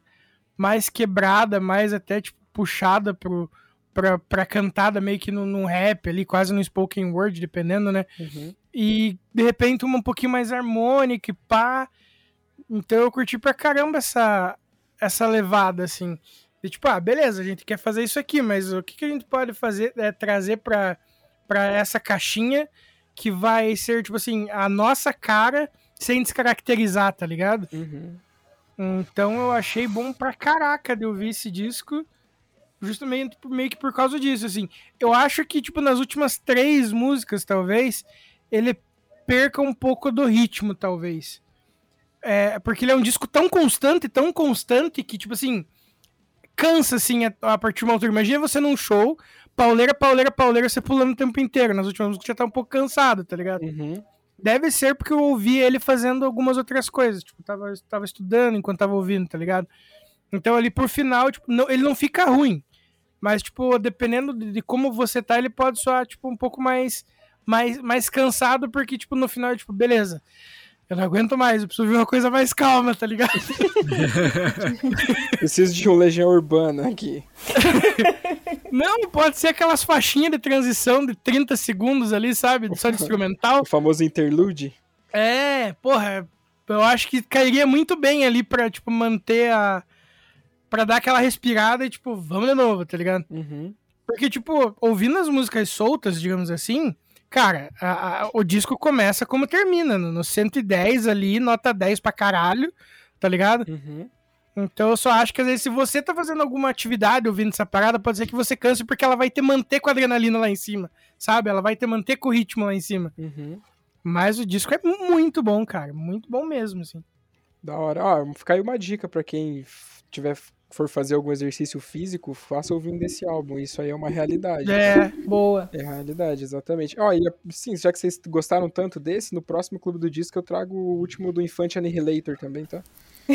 B: mais quebrada, mais até tipo, puxada pro, pra, pra cantada, meio que num, num rap ali, quase no spoken word, dependendo, né?
A: Uhum.
B: E de repente uma um pouquinho mais harmônica e pá. Então eu curti pra caramba essa, essa levada, assim. De tipo, ah, beleza, a gente quer fazer isso aqui, mas o que, que a gente pode fazer é trazer pra, pra essa caixinha que vai ser, tipo assim, a nossa cara sem descaracterizar, tá ligado?
A: Uhum.
B: Então eu achei bom pra caraca de ouvir esse disco. Justamente meio que por causa disso, assim. Eu acho que, tipo, nas últimas três músicas, talvez, ele perca um pouco do ritmo, talvez. É, porque ele é um disco tão constante, tão constante, que, tipo assim, cansa, assim, a, a partir de uma altura. Imagina você num show, pauleira, pauleira, pauleira, você pulando o tempo inteiro. Nas últimas músicas já tá um pouco cansado, tá ligado?
A: Uhum.
B: Deve ser porque eu ouvi ele fazendo algumas outras coisas. Tipo, tava, tava estudando enquanto tava ouvindo, tá ligado? Então ali por final, tipo, não- ele não fica ruim. Mas, tipo, dependendo de, de como você tá, ele pode soar, tipo, um pouco mais, mais, mais cansado, porque, tipo, no final, tipo, beleza. Eu não aguento mais, eu preciso ver uma coisa mais calma, tá ligado?
A: Preciso de um Legião Urbana aqui.
B: Não, pode ser aquelas faixinhas de transição de 30 segundos ali, sabe? Só de instrumental.
A: O famoso interlude.
B: É, porra, eu acho que cairia muito bem ali pra, tipo, manter a. Pra dar aquela respirada e, tipo, vamos de novo, tá ligado?
A: Uhum.
B: Porque, tipo, ouvindo as músicas soltas, digamos assim, cara, a- a- o disco começa como termina, no, no 110 ali, nota 10 pra caralho, tá ligado?
A: Uhum.
B: Então eu só acho que às vezes se você tá fazendo alguma atividade ouvindo essa parada, pode ser que você canse porque ela vai ter manter com a adrenalina lá em cima, sabe? Ela vai ter manter com o ritmo lá em cima.
A: Uhum.
B: Mas o disco é muito bom, cara, muito bom mesmo, assim.
A: Da hora. Ó, fica aí uma dica pra quem tiver for fazer algum exercício físico, faça ouvindo desse álbum. Isso aí é uma realidade.
B: É,
D: Boa.
A: É realidade, exatamente. Ó, e sim, já que vocês gostaram tanto desse, no próximo Clube do Disco eu trago o último do Infante Annihilator também, tá?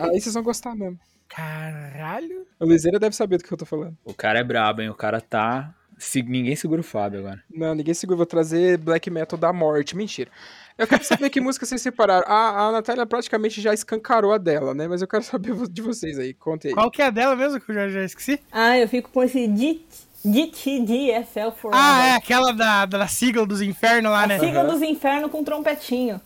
A: aí vocês vão gostar mesmo.
B: caralho.
A: O Liseira deve saber do que eu tô falando.
C: O cara é brabo, hein? O cara tá. se- Ninguém segura o Fábio agora.
A: Não, ninguém segura, vou trazer Black Metal da Morte. Mentira. Eu quero saber que música vocês separaram. A, a Natália praticamente já escancarou a dela, né? Mas eu quero saber de vocês aí. Conte aí.
B: Qual que é a dela mesmo que eu já, já esqueci?
D: Ah, eu fico com esse DTDSL Forever.
B: Ah, é aquela da, da sigla dos infernos lá, né?
D: A sigla dos infernos com trompetinho.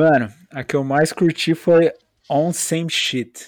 C: Mano, a que eu mais curti foi On Same Shit.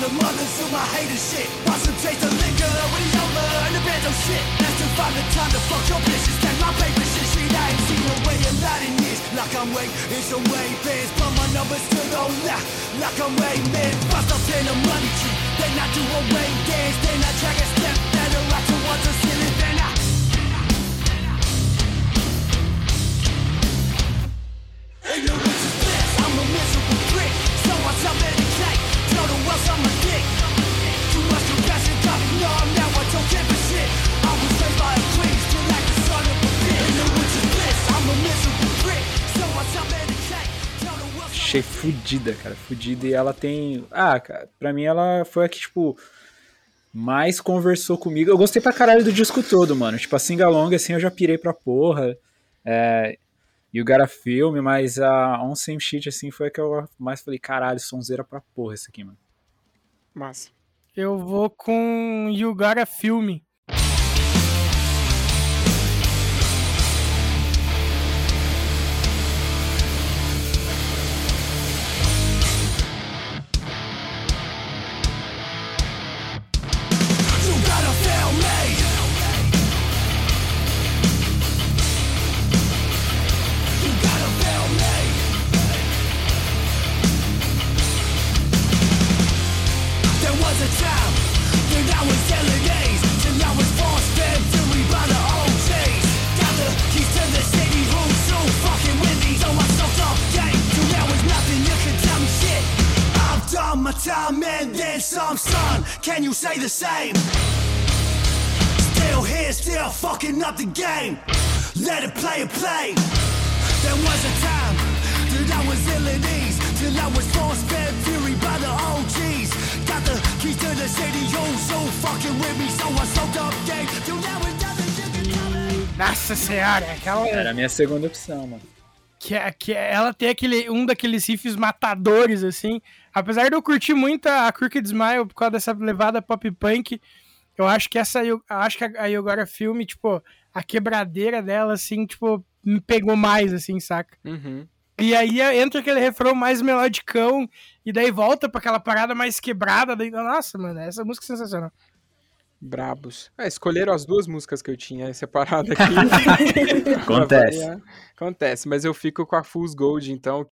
H: To upon the mothers of my hater shit. Want some taste of liquor when he's over in the bed of shit. That's to find the time to fuck your bitches. Take my paper shit, shit. I ain't seen no way that in years. Like I'm way in some way bands, but my numbers still don't lie. Like I'm way man, bust up in a money tree. They not do a way dance, they not track a step. Better rock towards the ceiling than I. Ignorance is bliss, I'm a miserable prick. So I tell the
C: Achei fudida, cara, fudida. E ela tem. Ah, cara, pra mim ela foi a que, tipo, mais conversou comigo. Eu gostei pra caralho do disco todo, mano. Tipo, a Singalong, assim, eu já pirei pra porra. É. E o Gara Filme, mas a On Same Shit, assim, foi a que eu mais falei, caralho, sonzeira pra porra esse aqui, mano.
A: Massa.
B: Eu vou com You Got a Filme.
H: Same? Still here, still fucking up the game. Let it play and play. There was a time that I was ill at ease till I was force fed fury by the OGs. Got the keys to the city, you so fucking with me, so I soaked up game till there was nothing you could tell me.
B: Nossa senhora, aquela.
C: Era a minha segunda opção, mano.
B: Que, é- que é- ela tem aquele, um daqueles riffs matadores, assim. Apesar de eu curtir muito a Crooked Smile por causa dessa levada pop punk, eu acho que essa, eu acho que a, Yogara Filme, tipo, a quebradeira dela, assim, tipo, me pegou mais, assim, saca?
A: Uhum.
B: E aí entra aquele refrão mais melodicão, e daí volta pra aquela parada mais quebrada, daí, nossa, mano, essa música é sensacional.
A: Brabos. É, escolheram as duas músicas que eu tinha separado aqui.
C: Acontece.
A: Acontece, mas eu fico com a Fool's Gold, então.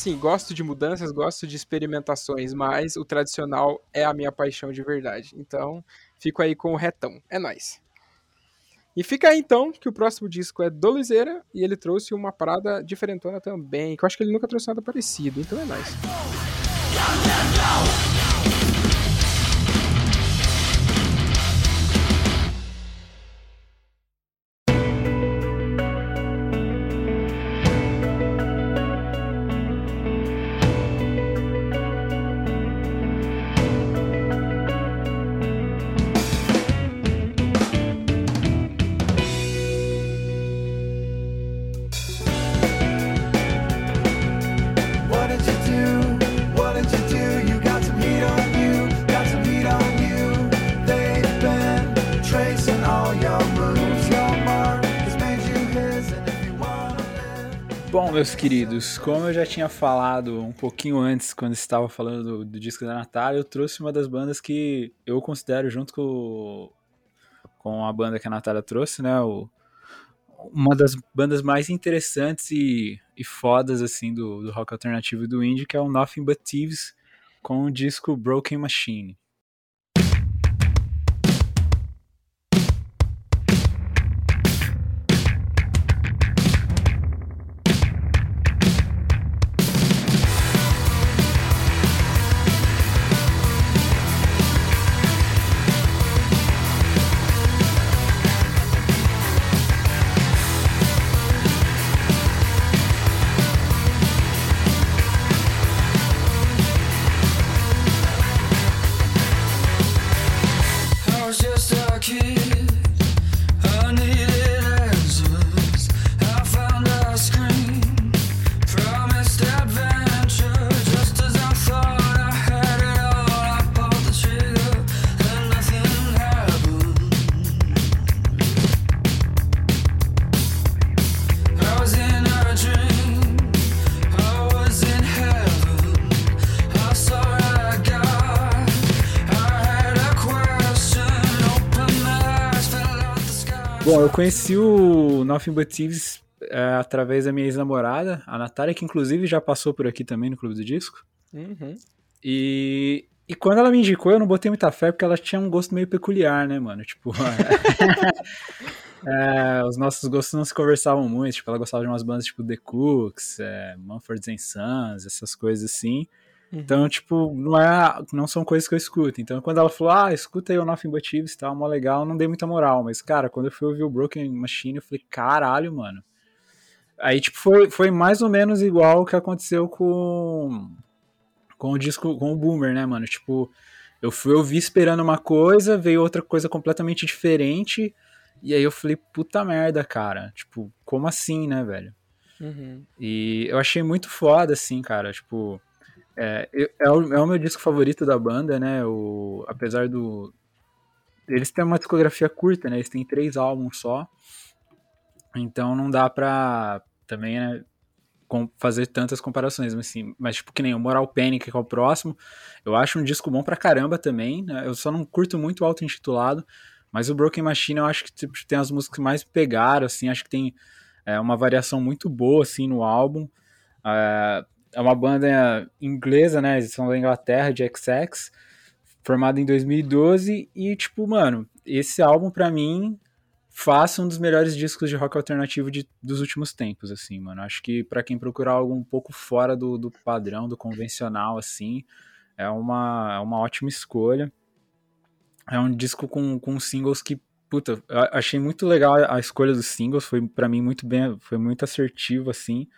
A: Assim, gosto de mudanças, gosto de experimentações, mas o tradicional é a minha paixão de verdade. Então, fico aí com o retão. É nóis. E fica aí então que o próximo disco é do Liseira e ele trouxe uma parada diferentona também, que eu acho que ele nunca trouxe nada parecido, então é nóis.
C: Bom, meus queridos, como eu já tinha falado um pouquinho antes, quando estava falando do, do disco da Natália, eu trouxe uma das bandas que eu considero, junto com, com a banda que a Natália trouxe, né? O, uma das bandas mais interessantes e, e fodas, assim, do, do rock alternativo e do indie, que é o Nothing But Thieves, com o disco Broken Machine. Eu conheci o Nothing But Thieves é, através da minha ex-namorada, a Natália, que inclusive já passou por aqui também no Clube do Disco.
A: Uhum.
C: E, e quando ela me indicou, eu não botei muita fé, porque ela tinha um gosto meio peculiar, né, mano? Tipo, é, os nossos gostos não se conversavam muito. Tipo, ela gostava de umas bandas tipo The Cooks, é, Mumford Sons, essas coisas assim. Então, tipo, não, é, não são coisas que eu escuto. Então, quando ela falou, ah, escuta aí o Nothing But Thieves e tal, mó legal, eu não dei muita moral. Mas, cara, quando eu fui ouvir o Broken Machine, eu falei, caralho, mano. Aí, tipo, foi, foi mais ou menos igual o que aconteceu com, com o disco, com o Boomer, né, mano? Tipo, eu fui ouvir esperando uma coisa, veio outra coisa completamente diferente, e aí eu falei, puta merda, cara. Tipo, como assim, né, velho?
A: Uhum.
C: E eu achei muito foda, assim, cara. Tipo, é, é, o, é o meu disco favorito da banda, né? O, apesar do. Eles têm uma discografia curta, né? Eles têm três álbuns só. Então não dá pra também, né? fazer tantas comparações, mas assim, mas tipo que nem o Moral Panic, que é o próximo, eu acho um disco bom pra caramba também, né? Eu só não curto muito o auto-intitulado, mas o Broken Machine eu acho que tipo, tem as músicas que mais pegaram, assim, acho que tem é, uma variação muito boa, assim, no álbum. É, é uma banda inglesa, né? Eles são da Inglaterra, de XX, formada em 2012, e tipo, mano, esse álbum pra mim faz um dos melhores discos de rock alternativo de- dos últimos tempos, assim, mano. Acho que pra quem procurar algo um pouco fora do, do padrão, do convencional, assim, é uma, é uma ótima escolha. É um disco com, com singles que, puta, eu achei muito legal a escolha dos singles, foi pra mim muito bem, foi muito assertivo, assim.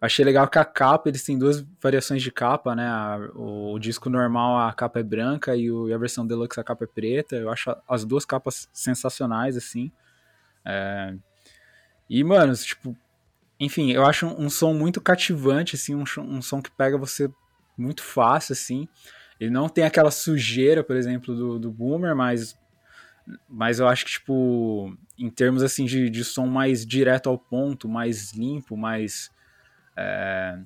C: Achei legal que a capa, eles têm duas variações de capa, né? A- o, o disco normal, a capa é branca e, o- e a versão deluxe, a capa é preta. Eu acho as duas capas sensacionais, assim. É, E, mano, tipo, enfim, eu acho um, um som muito cativante, assim, um, som- um som que pega você muito fácil, assim. Ele não tem aquela sujeira, por exemplo, do, do Boomer, mas, mas eu acho que, tipo, em termos, assim, de, de som mais direto ao ponto, mais limpo, mais... é,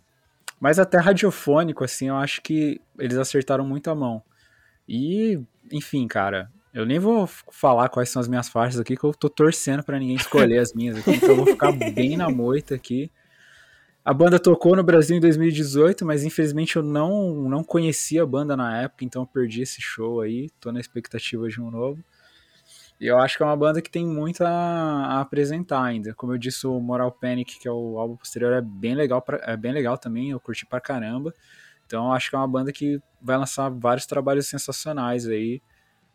C: mais até radiofônico, assim, eu acho que eles acertaram muito a mão. E, enfim, cara, eu nem vou falar quais são as minhas faixas aqui, que eu tô torcendo pra ninguém escolher as minhas aqui, então eu vou ficar bem na moita aqui. A banda tocou no Brasil em 2018, mas infelizmente eu não, não conhecia a banda na época, então eu perdi esse show aí. Tô na expectativa de um novo. E eu acho que é uma banda que tem muito a, a apresentar ainda. Como eu disse, o Moral Panic, que é o álbum posterior, é bem legal, pra- é bem legal também, eu curti pra caramba. Então acho que é uma banda que vai lançar vários trabalhos sensacionais aí.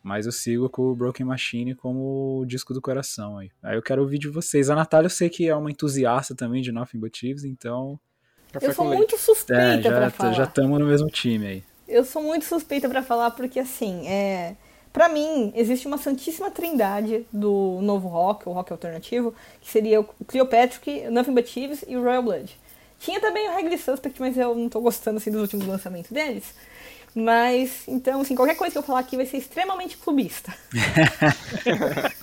C: Mas eu sigo com o Broken Machine como o disco do coração aí. Aí eu quero ouvir de vocês. A Natália eu sei que é uma entusiasta também de Nothing But Thieves, então
A: Café
D: Eu sou muito suspeita
C: é,
D: pra
C: já
D: falar.
C: já estamos no mesmo time aí.
D: Eu sou muito suspeita pra falar porque assim, é, para mim existe uma santíssima trindade do novo rock, o rock alternativo, que seria o Cleopatrick, Nothing But Thieves e o Royal Blood. Tinha também o Reggae Suspect, mas eu não tô gostando assim dos últimos lançamentos deles. Mas, então, assim, qualquer coisa que eu falar aqui vai ser extremamente clubista.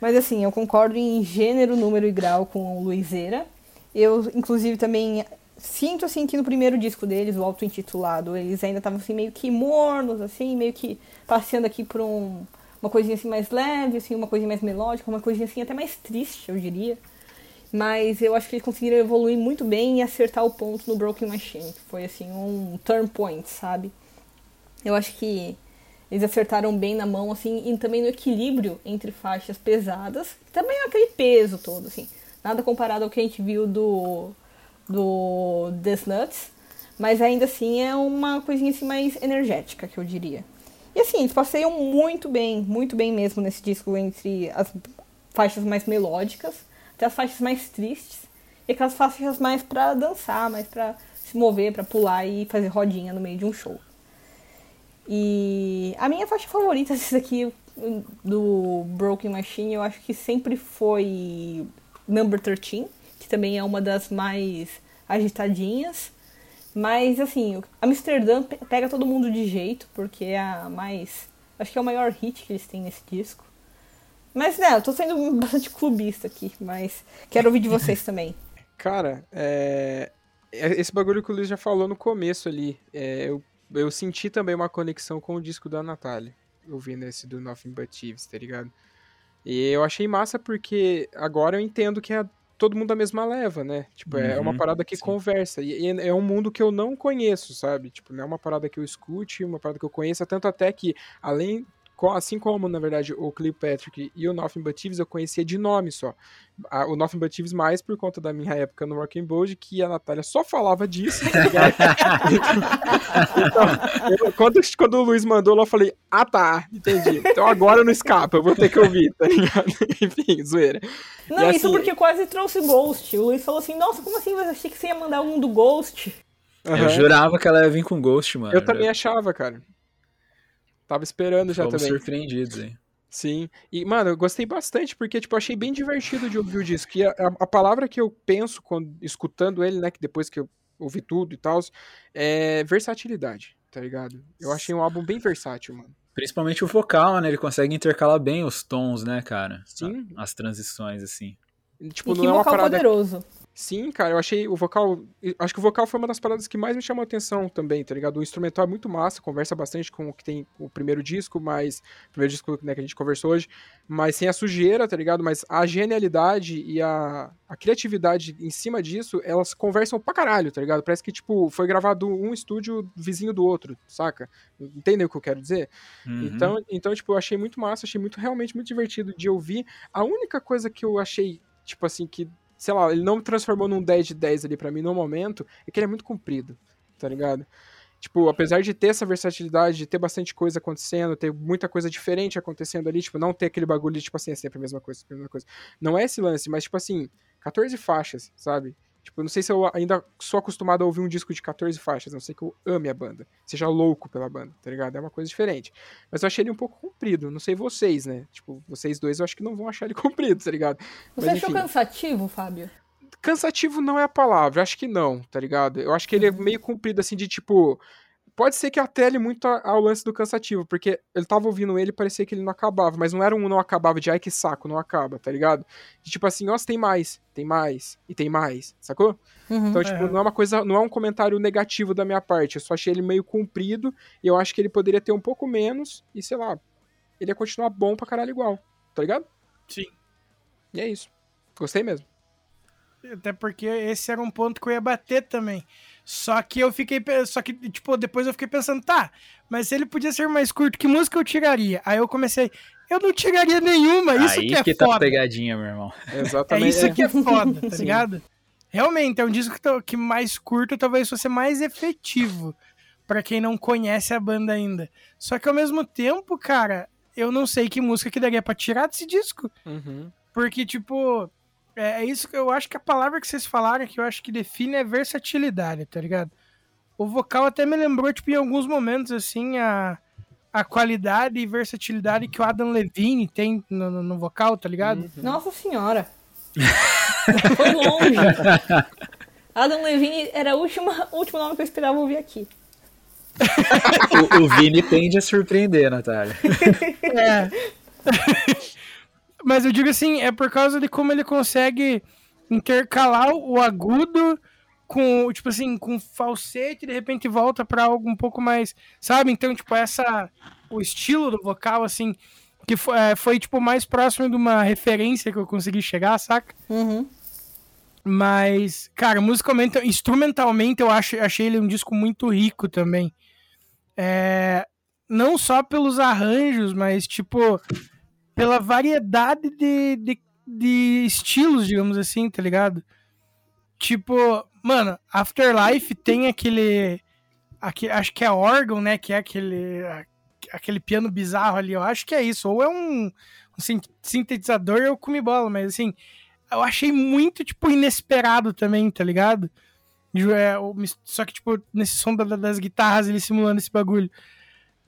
D: Mas assim, eu concordo em gênero, número e grau com o Luizeira. Eu, inclusive, também sinto assim que no primeiro disco deles, o auto-intitulado, eles ainda estavam assim meio que mornos, assim, meio que passeando aqui por um, uma coisinha assim mais leve, assim, uma coisinha mais melódica, uma coisinha assim até mais triste, eu diria. Mas eu acho que eles conseguiram evoluir muito bem e acertar o ponto no Broken Machine, que foi assim um turn point, sabe? Eu acho que eles acertaram bem na mão, assim, e também no equilíbrio entre faixas pesadas, também aquele peso todo, assim. Nada comparado ao que a gente viu do, do The Nuts, mas ainda assim é uma coisinha assim mais energética, que eu diria. E assim, eles passeiam muito bem, muito bem mesmo nesse disco entre as faixas mais melódicas, até as faixas mais tristes, e aquelas faixas mais pra dançar, mais pra se mover, pra pular e fazer rodinha no meio de um show. E a minha faixa favorita desse aqui do Broken Machine, eu acho que sempre foi Number 13, que também é uma das mais agitadinhas. Mas assim, Amsterdã pe- pega todo mundo de jeito, porque é a mais. Acho que é o maior hit que eles têm nesse disco. Mas né, eu tô sendo bastante clubista aqui, mas quero ouvir de vocês também.
A: Cara, é... é- esse bagulho que o Luiz já falou no começo ali, é, eu, eu senti também uma conexão com o disco da Natália, ouvindo esse do Nothing But Thieves, tá ligado? E eu achei massa porque agora eu entendo que é todo mundo da mesma leva, né? Tipo, é uma
C: Uhum,
A: parada que
C: sim.
A: conversa. E, e é um mundo que eu não conheço, sabe? Tipo, não é uma parada que eu escute, uma parada que eu conheça, tanto até que, além, assim como, na verdade, o Cleopatrick e o Nothing But Thieves, eu conhecia de nome só. O Nothing But Thieves mais por conta da minha época no Rock and Bold, que a Natália só falava disso, tá ligado? então, eu- quando, quando o Luiz mandou, lá, eu falei, ah tá, entendi. Então agora não escapa, eu vou ter que ouvir, tá ligado? Enfim, zoeira.
D: Não,
A: E
D: isso
A: assim-
D: porque quase trouxe Ghost. O Luiz falou assim, nossa, como assim? Eu achei que você ia mandar um do Ghost.
C: Eu
A: Aham.
C: jurava que ela ia vir com Ghost, mano.
A: Eu também achava, cara. Tava esperando já
C: Fomos
A: também.
C: surpreendidos aí.
A: Sim. E, mano, eu gostei bastante, porque, tipo, achei bem divertido de ouvir o disco. E a, a- a palavra que eu penso quando escutando ele, né, que depois que eu ouvi tudo e tal, é versatilidade, tá ligado? Eu achei um álbum bem versátil, mano.
C: Principalmente o vocal, né? Ele consegue intercalar bem os tons, né, cara?
A: Sim.
C: A- As transições, assim.
A: E, Tipo,
D: e
A: não
D: que
A: é uma
D: vocal
A: parada.
D: poderoso.
A: Sim, cara, eu achei o vocal. Acho que o vocal foi uma das paradas que mais me chamou a atenção também, tá ligado? O instrumental é muito massa, conversa bastante com o que tem o primeiro disco, mas. O primeiro disco né, que a gente conversou hoje, mas sem a sujeira, tá ligado? Mas a genialidade e a, a criatividade em cima disso, elas conversam pra caralho, tá ligado? Parece que, tipo, foi gravado um estúdio vizinho do outro, saca? Entendeu o que eu quero dizer?
C: Uhum.
A: Então, então, tipo, eu achei muito massa, achei muito, realmente muito divertido de ouvir. A única coisa que eu achei, tipo assim, que, sei lá, ele não me transformou num 10 de 10 ali pra mim no momento, é que ele é muito comprido, tá ligado? Tipo, apesar de ter essa versatilidade, de ter bastante coisa acontecendo, ter muita coisa diferente acontecendo ali, tipo, não ter aquele bagulho de, tipo assim, é sempre a mesma coisa, a mesma coisa. Não é esse lance, mas, tipo assim, 14 faixas, sabe? Tipo, eu não sei se eu ainda sou acostumado a ouvir um disco de 14 faixas, não sei que eu ame a banda, seja louco pela banda, tá ligado? É uma coisa diferente. Mas eu achei ele um pouco comprido, não sei vocês, né? Tipo, vocês dois eu acho que não vão achar ele comprido, tá ligado?
D: Você
A: Mas,
D: achou
A: enfim.
D: cansativo, Fábio?
A: Cansativo não é a palavra, acho que não, tá ligado? Eu acho que ele é meio comprido, assim, de tipo. Pode ser que atrele muito ao lance do cansativo, porque eu tava ouvindo ele e parecia que ele não acabava, mas não era um não acabava de ai que saco, não acaba, tá ligado? De, tipo assim, nossa, tem mais, tem mais, e tem mais, sacou?
D: Uhum.
A: Então, tipo,
B: É.
A: não é uma coisa, não é um comentário negativo da minha parte, eu só achei ele meio comprido, e eu acho que ele poderia ter um pouco menos, e sei lá, ele ia continuar bom pra caralho igual, tá ligado?
B: Sim.
A: E é isso. Gostei mesmo.
B: Até porque esse era um ponto que eu ia bater também. Só que eu fiquei. Só que, tipo, depois eu fiquei pensando, tá, mas se ele podia ser mais curto, que música eu tiraria? Aí eu comecei, eu não tiraria nenhuma, isso
C: Aí
B: que é
C: que tá
B: foda.
C: pegadinha, meu irmão.
B: É
A: Exatamente.
B: isso que é foda, tá
A: Sim.
B: ligado? Realmente, é um disco que, que mais curto talvez fosse mais efetivo. Pra quem não conhece a banda ainda. Só que ao mesmo tempo, cara, eu não sei que música que daria pra tirar desse disco.
A: Uhum.
B: Porque, tipo, é, é isso que eu acho que a palavra que vocês falaram que eu acho que define é versatilidade, tá ligado? O vocal até me lembrou, tipo, em alguns momentos, assim, a, a qualidade e versatilidade que o Adam Levine tem no, no- no vocal, tá ligado?
D: Nossa senhora. Foi longe. Adam Levine era o último, último nome que eu esperava ouvir aqui.
C: O, o Vini tende a surpreender, Natália.
B: É. Mas eu digo assim, é por causa de como ele consegue intercalar o agudo com, tipo assim, com falsete, de repente volta pra algo um pouco mais, sabe? Então, tipo, essa o estilo do vocal assim, que foi, é, foi tipo mais próximo de uma referência que eu consegui chegar, saca?
D: Uhum.
B: Mas, cara, musicalmente, instrumentalmente, eu acho, achei ele um disco muito rico também. É, não só pelos arranjos, mas, tipo, pela variedade de, de, de estilos, digamos assim, tá ligado? Tipo, mano, Afterlife tem aquele, aque- acho que é órgão, né? Que é aquele, aquele piano bizarro ali. Eu acho que é isso. Ou é um, um sin- sintetizador ou come bola, mas assim, eu achei muito, tipo, inesperado também, tá ligado? É, só que, tipo, nesse som da- da- das guitarras, ele simulando esse bagulho.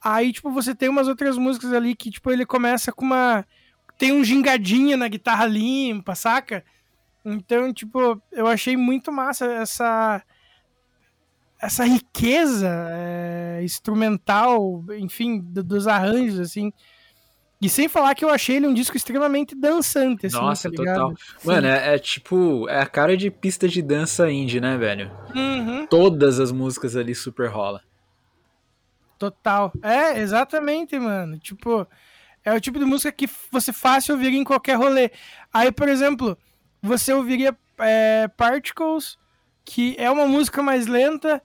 B: Aí, tipo, você tem umas outras músicas ali que, tipo, ele começa com uma. Tem um gingadinho na guitarra limpa, saca? Então, tipo, eu achei muito massa essa. Essa riqueza é, instrumental, enfim, do- dos arranjos, assim. E sem falar que eu achei ele um disco extremamente dançante, assim,
C: Nossa,
B: tá
C: total. Mano, é, é tipo, é a cara de pista de dança indie, né, velho?
B: Uhum.
C: Todas as músicas ali super rola.
B: Total. É, exatamente, mano. Tipo, é o tipo de música que você fácil ouviria em qualquer rolê. Aí, por exemplo, você ouviria é, Particles, que é uma música mais lenta,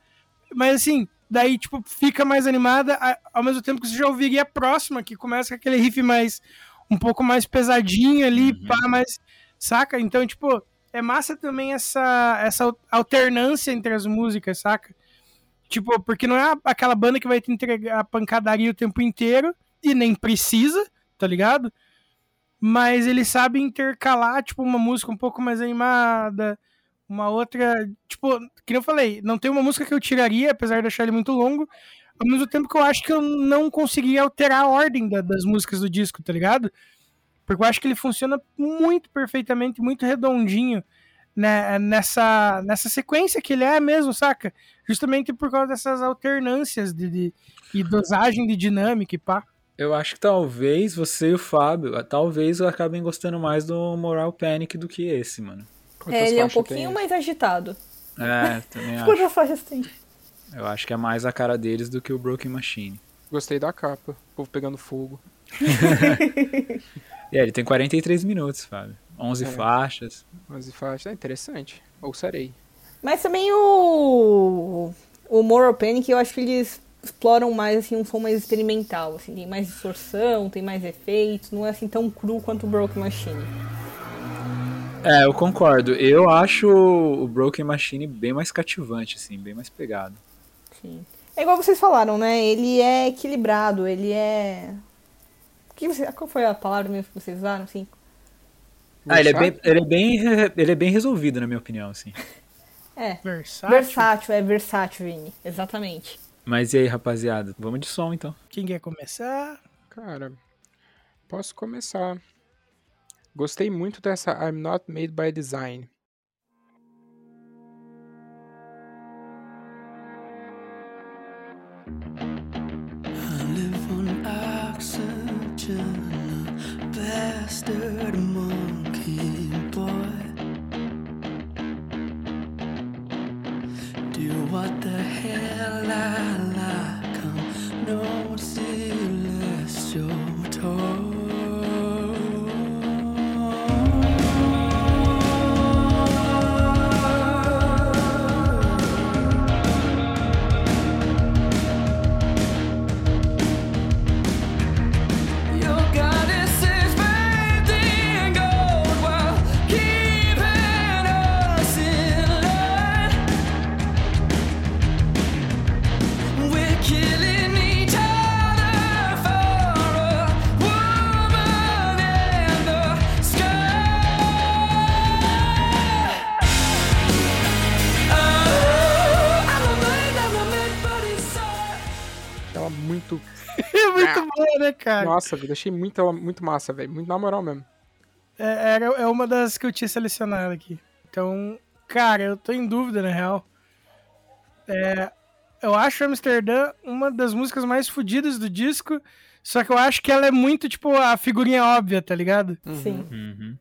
B: mas assim, daí, tipo, fica mais animada, ao mesmo tempo que você já ouviria a próxima, que começa com aquele riff mais, um pouco mais pesadinho ali, pá, mais, saca? Então, tipo, é massa também essa, essa alternância entre as músicas, saca? Tipo, porque não é aquela banda que vai te entregar a pancadaria o tempo inteiro, e nem precisa, tá ligado? Mas ele sabe intercalar, tipo, uma música um pouco mais animada, uma outra. Tipo, que eu falei, não tem uma música que eu tiraria, apesar de achar ele muito longo, ao mesmo tempo que eu acho que eu não conseguiria alterar a ordem da- das músicas do disco, tá ligado? Porque eu acho que ele funciona muito perfeitamente, muito redondinho né, nessa, nessa sequência que ele é mesmo, saca? Justamente por causa dessas alternâncias de, de- e dosagem de dinâmica e pá.
C: Eu acho que talvez você e o Fábio, talvez acabem gostando mais do Moral Panic do que esse, mano.
A: Quantas
D: É, ele é um pouquinho mais agitado.
C: É, também acho.
D: Quantas faixas tem?
C: Eu acho que é mais a cara deles do que o Broken Machine.
A: Gostei da capa. O povo pegando fogo.
C: E é, ele tem 43 minutos, Fábio. 11
A: É.
C: faixas.
A: Mas faixas é interessante. Ouçarei.
D: Mas também o. O Moral Panic, eu acho que eles exploram mais assim, um som mais experimental. Assim, tem mais distorção, tem mais efeitos, não é assim tão cru quanto o Broken Machine.
C: É, eu concordo. Eu acho o Broken Machine bem mais cativante, assim, bem mais pegado.
D: Sim. É igual vocês falaram, né? Ele é equilibrado, ele é. Que você... Qual foi a palavra mesmo que vocês usaram? Assim?
C: Ah, ele é, bem, ele, é bem, ele é bem resolvido, na minha opinião, assim.
D: É.
B: Versátil.
D: Versátil, é versátil, Vini. Exatamente.
C: Mas e aí, rapaziada? Vamos de som, então.
B: Quem quer começar?
A: Cara, posso começar. Gostei muito dessa I'm Not Made by Design.
F: I live on oxygen, bastard sky.
B: Né, cara?
A: Nossa, eu achei muito, muito massa, velho. Muito na moral mesmo.
B: É, era, é uma das que eu tinha selecionado aqui. Então, cara, eu tô em dúvida, na real. É, eu acho Amsterdã uma das músicas mais fodidas do disco, só que eu acho que ela é muito, tipo, a figurinha óbvia, tá ligado?
D: Sim.
C: Uhum.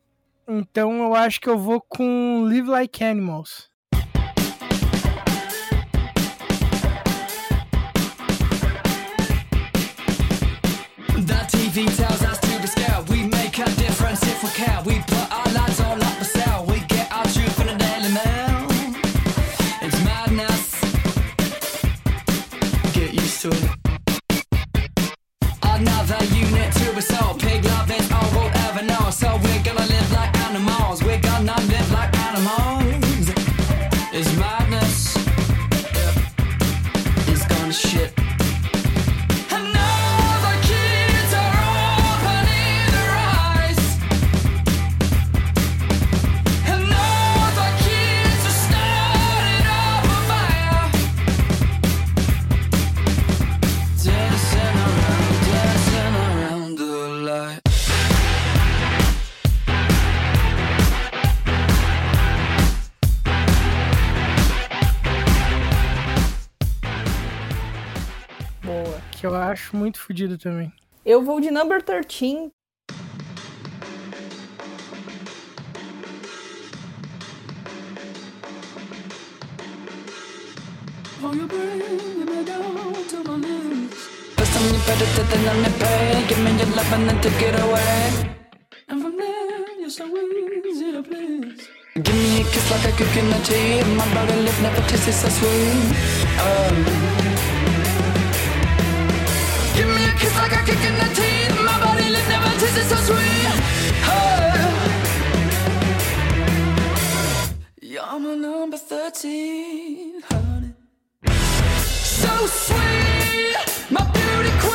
B: Então eu acho que eu vou com Live Like Animals.
F: TV tells us to be scared. We make a difference if we care. We
B: Que eu acho muito fodido também.
D: Eu vou de number 13.
F: Oh, you bring me down to my knees. First time you better to the none pay. Give me your love and then take it away. And from there, you're so easy to please. Give me a kiss like a coconut tea. My body lip never tasted so sweet. Oh. Give like a kick in the teeth. My body lip never tasted so sweet. Oh. You're my number 13, honey. So sweet, my beauty queen.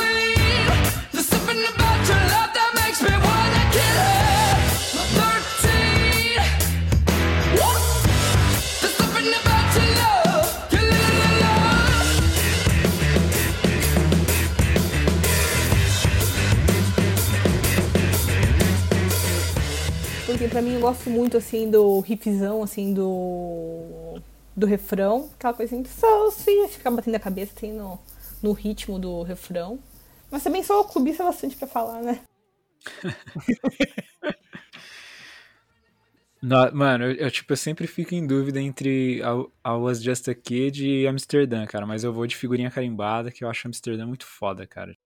D: Porque pra mim eu gosto muito assim do riffzão, assim, do. do refrão. Aquela coisa assim, sweet, ficar batendo a cabeça assim no, no ritmo do refrão. Mas também sou clubista bastante pra falar, né?
C: No- mano, eu, eu, tipo, eu sempre fico em dúvida entre I, I Was Just a Kid e Amsterdã, cara. Mas eu vou de figurinha carimbada, que eu acho Amsterdã muito foda, cara.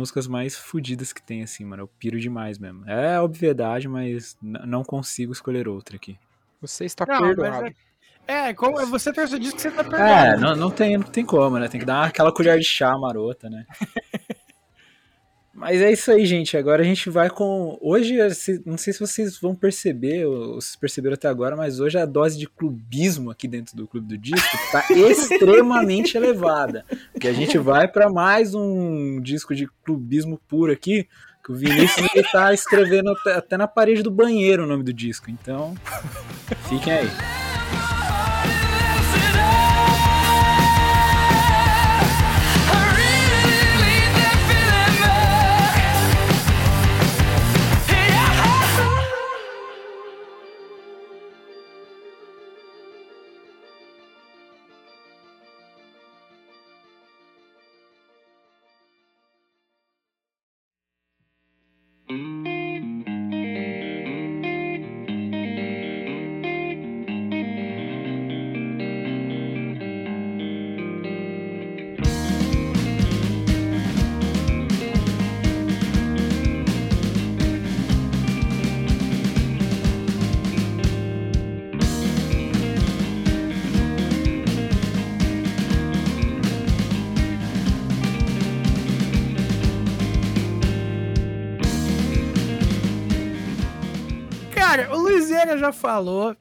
C: Músicas mais fodidas que tem, assim, mano. Eu piro demais mesmo. É obviedade, mas não consigo escolher outra aqui.
A: Você está
B: Não,
A: perdoado.
B: É, como você trouxe disso que você tá
C: É,
B: perdoado.
C: não, não, tem, não tem como, né? Tem que dar aquela colher de chá marota, né? Mas é isso aí, gente. Agora a gente vai com. Hoje, se- não sei se vocês vão perceber, ou vocês perceberam até agora, mas hoje a dose de clubismo aqui dentro do Clube do Disco tá extremamente elevada. Porque a gente vai para mais um disco de clubismo puro aqui, que o Vinícius ele tá escrevendo até na parede do banheiro o nome do disco. Então, fiquem aí.
B: Falou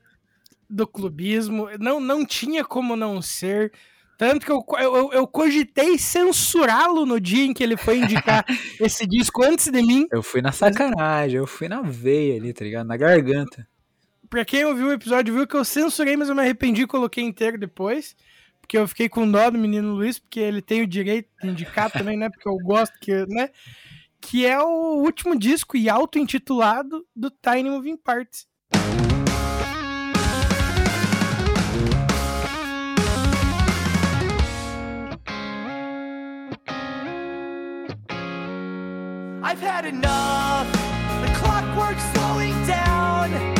B: do clubismo, não, não tinha como não ser. Tanto que eu, eu, eu cogitei censurá-lo no dia em que ele foi indicar esse disco antes de mim.
C: Eu fui na sacanagem, eu fui na veia ali, tá ligado? Na garganta.
B: Pra quem ouviu o episódio viu que eu censurei, mas eu me arrependi e coloquei inteiro depois. Porque eu fiquei com dó do menino Luiz, porque ele tem o direito de indicar também, né? Porque eu gosto que, né? Que é o último disco e auto-intitulado do Tiny Moving Parts.
F: I've had enough. The clockwork's slowing down.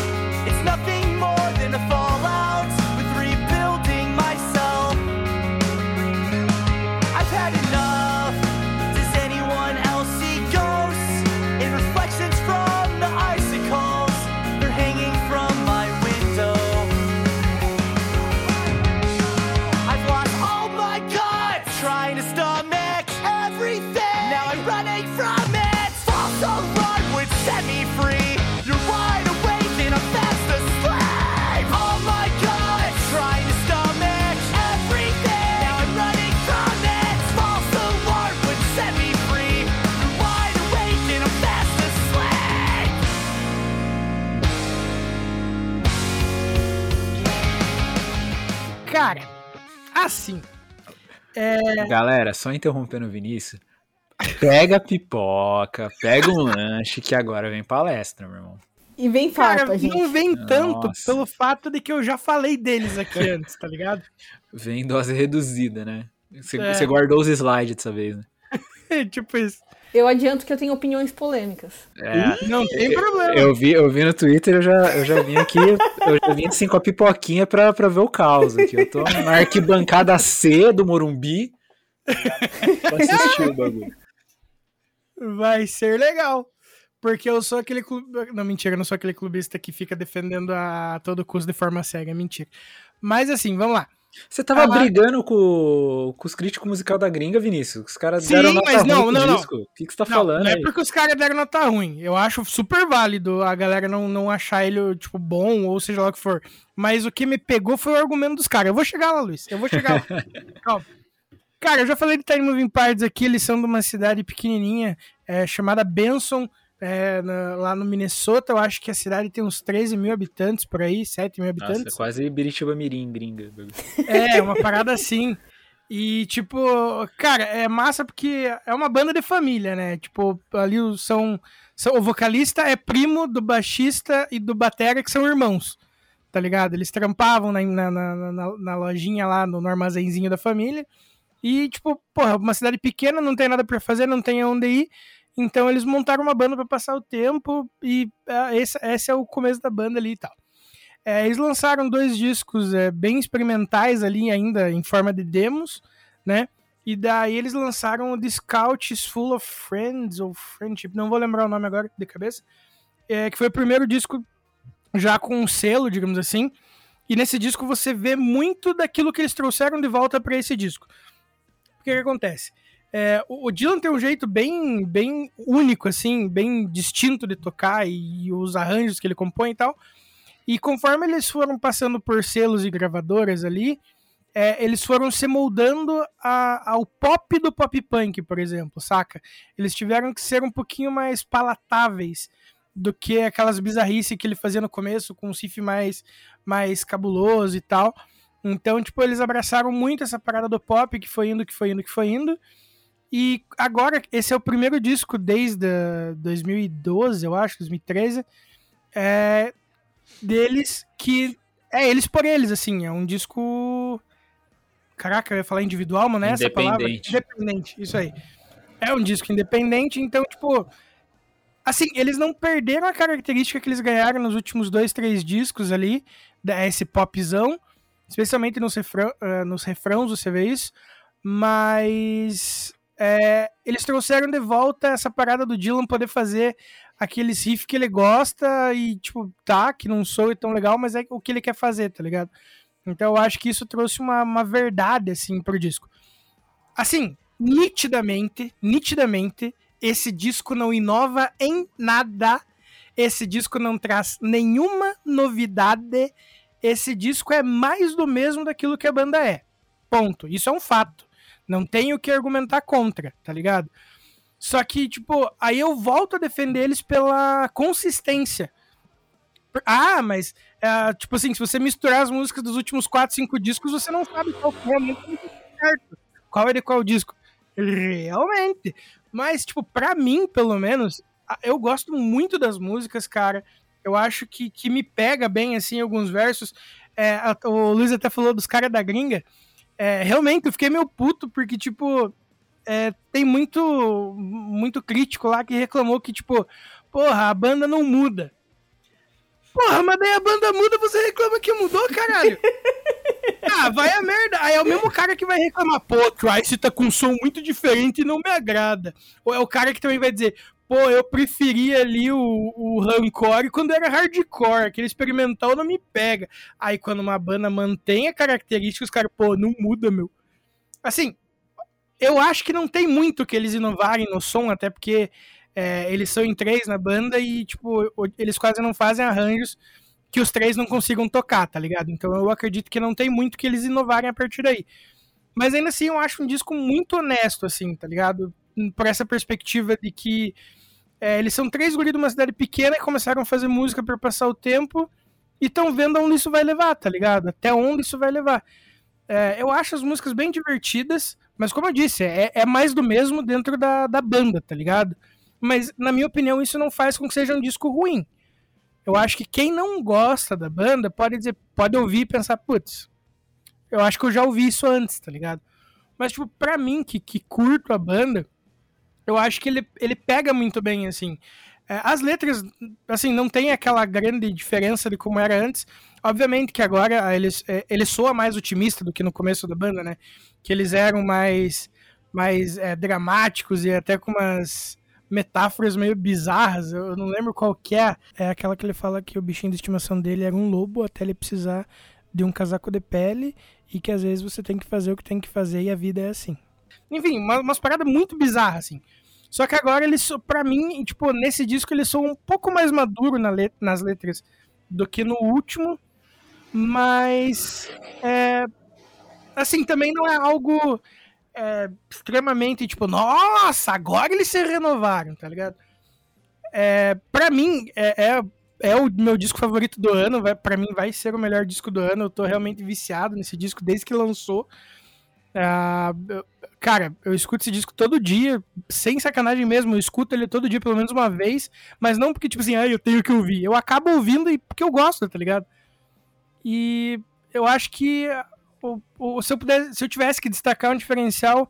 B: Assim. É,
C: Galera, só interrompendo o Vinícius. Pega a pipoca, pega um lanche, que agora vem palestra, meu irmão.
D: E vem
B: cara,
D: farpa, gente.
B: não vem tanto
C: Nossa.
B: pelo fato de que eu já falei deles aqui antes, tá ligado?
C: Vem dose reduzida, né? Você,
B: É.
C: você guardou os slides dessa vez, né?
B: tipo isso.
D: Eu adianto que eu tenho opiniões polêmicas.
C: É,
B: Não tem problema.
C: eu vi, eu vi no Twitter, eu já, eu já vim aqui, eu já vim assim com a pipoquinha pra, pra ver o caos aqui. Eu tô na arquibancada C do Morumbi pra assistir o bagulho.
B: Vai ser legal. Porque eu sou aquele clube... Não, mentira, eu não sou aquele clubista que fica defendendo a todo custo de forma cega, é mentira. Mas assim, vamos lá.
C: Você tava
B: Ah.
C: brigando com, com os críticos musical da gringa, Vinícius. Os caras
B: Sim,
C: deram nota
B: mas não,
C: ruim pro
B: não, não.
C: disco. O que, que você tá
B: Não,
C: falando
B: não é
C: aí?
B: porque os caras deram nota ruim. Eu acho super válido a galera não, não achar ele, tipo, bom, ou seja lá o que for. Mas o que me pegou foi o argumento dos caras. Eu vou chegar lá, Luiz. Eu vou chegar lá. Calma. Cara, eu já falei de Tiny Moving Parts aqui, eles são de uma cidade pequenininha é, chamada Benson, é, na- lá no Minnesota. Eu acho que a cidade tem uns 13 mil habitantes por aí, 7 mil habitantes.
C: Nossa, quase Biritiba Mirim, gringa.
B: É, uma parada assim. E, tipo, cara, é massa porque é uma banda de família, né? Tipo, ali o- são, são. O vocalista é primo do baixista e do batera, que são irmãos. Tá ligado? Eles trampavam na, na, na, na- lojinha lá, no, no armazenzinho da família. E, tipo, porra, uma cidade pequena, não tem nada pra fazer, não tem aonde ir. Então eles montaram uma banda pra passar o tempo. E é, esse, esse é o começo da banda ali e tal. É, eles lançaram dois discos é, bem experimentais ali ainda em forma de demos, né? E daí eles lançaram o The Full of Friends ou Friendship, não vou lembrar o nome agora de cabeça, é, que foi o primeiro disco já com um selo, digamos assim. E nesse disco você vê muito daquilo que eles trouxeram de volta para esse disco. O que, que acontece? É, o Dylan tem um jeito bem, bem único, assim, bem distinto de tocar e, os arranjos que ele compõe e tal. E conforme eles foram passando por selos e gravadoras ali, é, eles foram se moldando a- ao pop do pop punk, por exemplo, saca? Eles tiveram que ser um pouquinho mais palatáveis do que aquelas bizarrices que ele fazia no começo, com um riff mais, mais cabuloso e tal. Então, tipo, eles abraçaram muito essa parada do pop, que foi indo, que foi indo, que foi indo. E agora, esse é o primeiro disco desde ah, 2012, eu acho, 2013, é, deles que é eles por eles, assim, é um disco. Caraca, eu ia falar individual, mas não é essa palavra?
C: Independente.
B: Isso aí. É um disco independente, então, tipo. Assim, eles não perderam a característica que eles ganharam nos últimos dois, três discos ali, da esse popzão, especialmente nos, refrão, ah, nos refrãos você vê isso, mas é, eles trouxeram de volta essa parada do Dylan poder fazer aqueles riff que ele gosta e, tipo, tá, que não soa tão legal, mas é o que ele quer fazer, tá ligado? Então eu acho que isso trouxe uma, uma verdade, assim, pro disco. Assim, nitidamente, nitidamente, esse disco não inova em nada. esse disco não traz nenhuma novidade. Esse disco é mais do mesmo daquilo que a banda é. Ponto. Isso é um fato. Não tenho o que argumentar contra, tá ligado? Só que, tipo, aí eu volto a defender eles pela consistência. Ah, mas, é, tipo assim, se você misturar as músicas dos últimos 4, 5 discos, você não sabe qual é realmente certo. Qual é de qual disco. Realmente. Mas, tipo, pra mim, pelo menos, eu gosto muito das músicas, cara. Eu acho que, que me pega bem, assim, alguns versos. É, o Luiz até falou dos caras da gringa. É, realmente, eu fiquei meio puto, porque, tipo, é, tem muito, muito crítico lá que reclamou que, tipo, porra, a banda não muda. Porra, mas daí a banda muda, você reclama que mudou, caralho. ah, vai a merda. Aí é o mesmo cara que vai reclamar, pô, Trice tá com um som muito diferente e não me agrada. Ou é o cara que também vai dizer, pô, eu preferia ali o, o Rancor quando era hardcore, aquele experimental não me pega. Aí quando uma banda mantém a característica, os caras, pô, não muda, meu. Assim, eu acho que não tem muito que eles inovarem no som, até porque é, eles são em três na banda e, tipo, eles quase não fazem arranjos que os três não consigam tocar, tá ligado? Então eu acredito que não tem muito que eles inovarem a partir daí. Mas ainda assim, eu acho um disco muito honesto, assim, tá ligado? Por essa perspectiva de que é, eles são três guris de uma cidade pequena que começaram a fazer música para passar o tempo e estão vendo aonde isso vai levar, tá ligado? Até onde isso vai levar. É, eu acho as músicas bem divertidas, mas como eu disse, é, é mais do mesmo dentro da, da banda, tá ligado? Mas, na minha opinião, isso não faz com que seja um disco ruim. Eu acho que quem não gosta da banda pode dizer, pode ouvir e pensar, putz, eu acho que eu já ouvi isso antes, tá ligado? Mas, tipo, pra mim, que, que curto a banda, eu acho que ele, ele pega muito bem, assim. É, as letras, assim, não tem aquela grande diferença de como era antes. Obviamente que agora eles, é, ele soa mais otimista do que no começo da banda, né? Que eles eram mais, mais é, dramáticos e até com umas metáforas meio bizarras. Eu não lembro qual que é. É aquela que ele fala que o bichinho de estimação dele era um lobo até ele precisar de um casaco de pele e que às vezes você tem que fazer o que tem que fazer e a vida é assim. Enfim, uma, umas paradas muito bizarras, assim. Só que agora ele, so- pra mim, tipo, nesse disco ele soa um pouco mais maduro na let- nas letras do que no último, mas é, assim, também não é algo é, extremamente, tipo, nossa, agora eles se renovaram, tá ligado? É, pra mim, é, é, é o meu disco favorito do ano, vai, pra mim vai ser o melhor disco do ano, eu tô realmente viciado nesse disco desde que lançou. Eu- cara, eu escuto esse disco todo dia, sem sacanagem mesmo, eu escuto ele todo dia pelo menos uma vez, mas não porque, tipo assim, ah, eu tenho que ouvir, eu acabo ouvindo e porque eu gosto, tá ligado? E eu acho que o, o- se, eu pudesse, se eu tivesse que destacar um diferencial,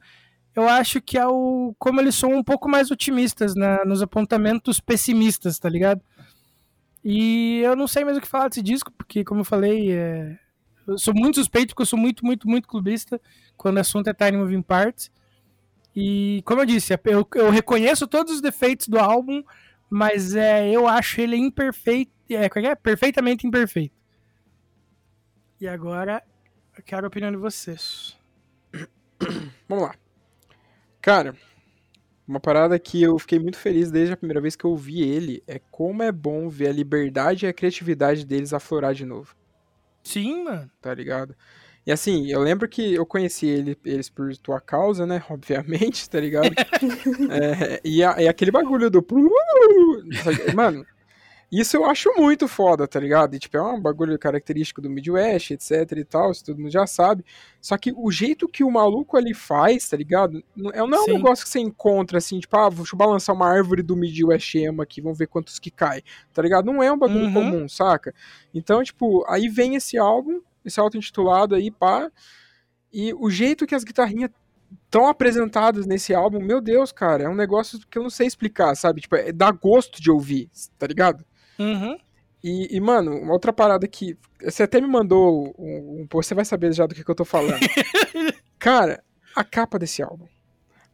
B: eu acho que é o como eles são um pouco mais otimistas nos apontamentos pessimistas, tá ligado? E eu não sei mais o que falar desse disco, porque, como eu falei, é, eu sou muito suspeito, porque eu sou muito, muito, muito clubista quando o assunto é Tiny Moving Parts. E, como eu disse, eu, eu reconheço todos os defeitos do álbum, mas é, eu acho ele imperfeito, é, é é? perfeitamente imperfeito. E agora, eu quero a opinião de vocês.
A: Vamos lá. Cara, uma parada que eu fiquei muito feliz desde a primeira vez que eu vi ele é como é bom ver a liberdade e a criatividade deles aflorar de novo,
B: Sim, mano.
A: tá ligado? E assim, eu lembro que eu conheci ele, eles por tua causa, né? Obviamente, tá ligado? É, e, a- e aquele bagulho do. Mano, isso eu acho muito foda, tá ligado? E, tipo, é um bagulho característico do Midwest, etc e tal, isso todo mundo já sabe. Só que o jeito que o maluco ali faz, tá ligado? Não é, é um
B: Sim.
A: negócio que você encontra assim, tipo, ah, deixa eu balançar uma árvore do Midwest Emo aqui, vamos ver quantos que cai, tá ligado? Não é um bagulho
B: Uhum.
A: comum, saca? Então, tipo, aí vem esse álbum, esse auto-intitulado aí, pá, e o jeito que as guitarrinhas estão apresentadas nesse álbum, meu Deus, cara, é um negócio que eu não sei explicar, sabe? Tipo, é, dá gosto de ouvir, tá ligado?
B: Uhum.
A: E, e, mano, uma outra parada que. Você até me mandou um, um post, você vai saber já do que, que eu tô falando. Cara, a capa desse álbum.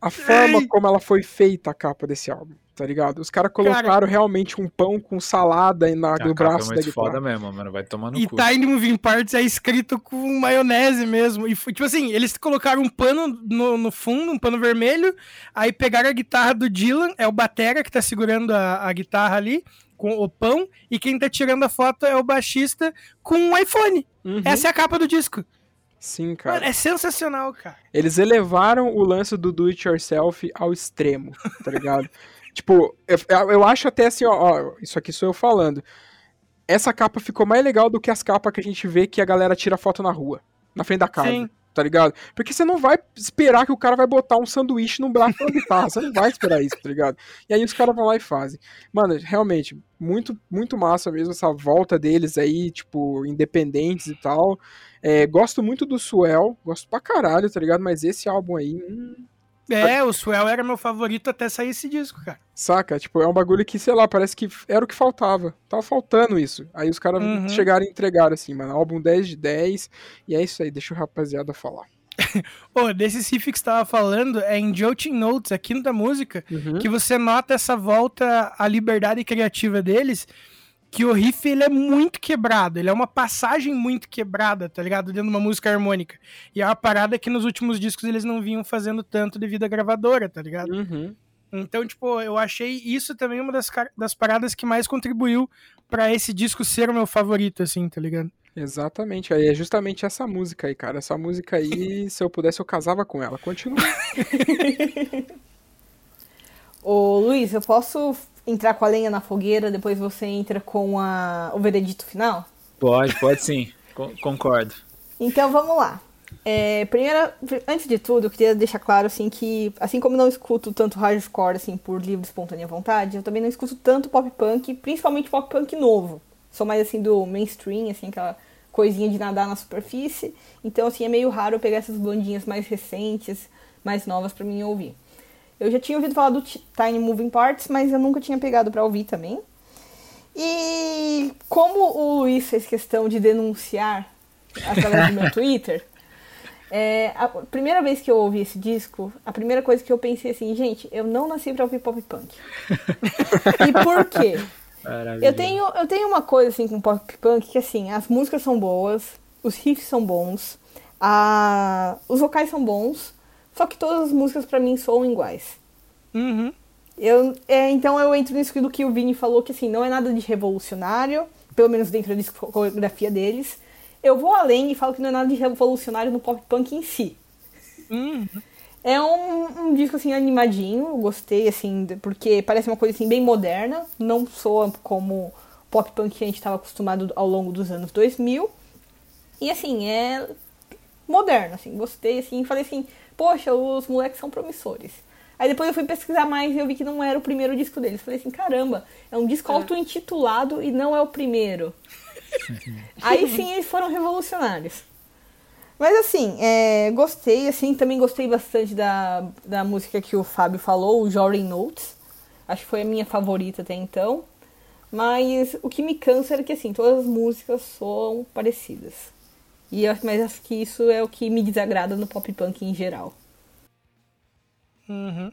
A: A forma
B: Ei.
A: como ela foi feita, a capa desse álbum. Tá ligado? Os caras colocaram realmente um pão com salada aí na,
C: A
A: no braço
C: é
A: da guitarra.
C: foda mesmo, mano. Vai tomar no
B: E
C: cu.
B: Tiny Moving Parts é escrito com maionese mesmo. E foi, tipo assim, eles colocaram um pano no, no fundo, um pano vermelho, aí pegaram a guitarra do Dylan, é o Batera que tá segurando a, a guitarra ali, com o pão, e quem tá tirando a foto é o baixista com um iPhone.
A: Uhum.
B: Essa é a capa do disco.
A: Sim, cara.
B: Mano, é sensacional, cara.
A: Eles elevaram o lance do do it yourself ao extremo, tá ligado? tipo, eu, eu acho até assim, ó, ó, isso aqui sou eu falando. Essa capa ficou mais legal do que as capas que a gente vê que a galera tira foto na rua, na frente da casa.
B: Sim.
A: Tá ligado? Porque você não vai esperar que o cara vai botar um sanduíche no braço da guitarra. Você não vai esperar isso, tá ligado? E aí os caras vão lá e fazem. Mano, realmente, muito, muito massa mesmo essa volta deles aí, tipo, independentes e tal. É, gosto muito do Swell, gosto pra caralho, tá ligado? Mas esse álbum aí, hum,
B: É, o Swell era meu favorito até sair esse disco, cara.
A: saca? Tipo, é um bagulho que, sei lá, parece que era o que faltava. Tava faltando isso. Aí os caras
B: Uhum.
A: chegaram e entregaram assim, mano. Álbum 10 de 10. E é isso aí, deixa o rapaziada falar.
B: Ô, desse riff que você tava falando, é em Jolting Notes, aqui no da música,
A: Uhum.
B: que você nota essa volta à liberdade criativa deles, que o riff ele é muito quebrado, ele é uma passagem muito quebrada, tá ligado? Dentro de uma música harmônica. E é uma parada que nos últimos discos eles não vinham fazendo tanto devido à gravadora, tá ligado?
A: Uhum.
B: Então, tipo, eu achei isso também uma das, das paradas que mais contribuiu pra esse disco ser o meu favorito, assim, tá ligado?
A: Exatamente, aí é justamente essa música aí, cara. Essa música aí, se eu pudesse, eu casava com ela. Continua.
D: Ô Luiz, eu posso entrar com a lenha na fogueira, depois você entra com a... o veredito final?
C: Pode, pode sim. Con- concordo.
D: Então vamos lá. É, primeira, antes de tudo, eu queria deixar claro assim que, assim como não escuto tanto hardcore assim por livre espontânea vontade, eu também não escuto tanto pop punk, principalmente pop punk novo. Sou mais assim do mainstream, assim aquela coisinha de nadar na superfície. Então assim é meio raro eu pegar essas bandinhas mais recentes, mais novas pra mim ouvir. Eu já tinha ouvido falar do Ti- Tiny Moving Parts, mas eu nunca tinha pegado pra ouvir também. E como o Luiz fez questão de denunciar através do meu Twitter, é, a primeira vez que eu ouvi esse disco, a primeira coisa que eu pensei assim, gente, eu não nasci pra ouvir pop punk. e por quê?
C: Maravilha.
D: Eu tenho, eu tenho uma coisa assim com pop punk que assim, as músicas são boas, os riffs são bons, a, os vocais são bons, só que todas as músicas pra mim soam iguais.
B: Uhum.
D: Eu, é, então eu entro nisso do que o Vini falou, que assim, não é nada de revolucionário, pelo menos dentro da discografia deles. Eu vou além e falo que não é nada de revolucionário no pop punk em si.
B: Uhum.
D: É um, um disco assim animadinho, gostei assim, porque parece uma coisa assim bem moderna, não soa como pop punk que a gente estava acostumado ao longo dos anos 2000. E assim, é moderno, assim, gostei assim, falei assim, poxa, os moleques são promissores. Aí depois eu fui pesquisar mais e eu vi que não era o primeiro disco deles. Falei assim, caramba, é um disco auto-intitulado e não é o primeiro. Aí sim eles foram revolucionários. Mas assim, é, gostei, assim, também gostei bastante da, da música que o Fábio falou, o Jordan Notes. Acho que foi a minha favorita até então. Mas o que me cansa é que assim, todas as músicas soam parecidas. E eu- mas acho que isso é o que me desagrada no pop punk em geral.
B: Uhum.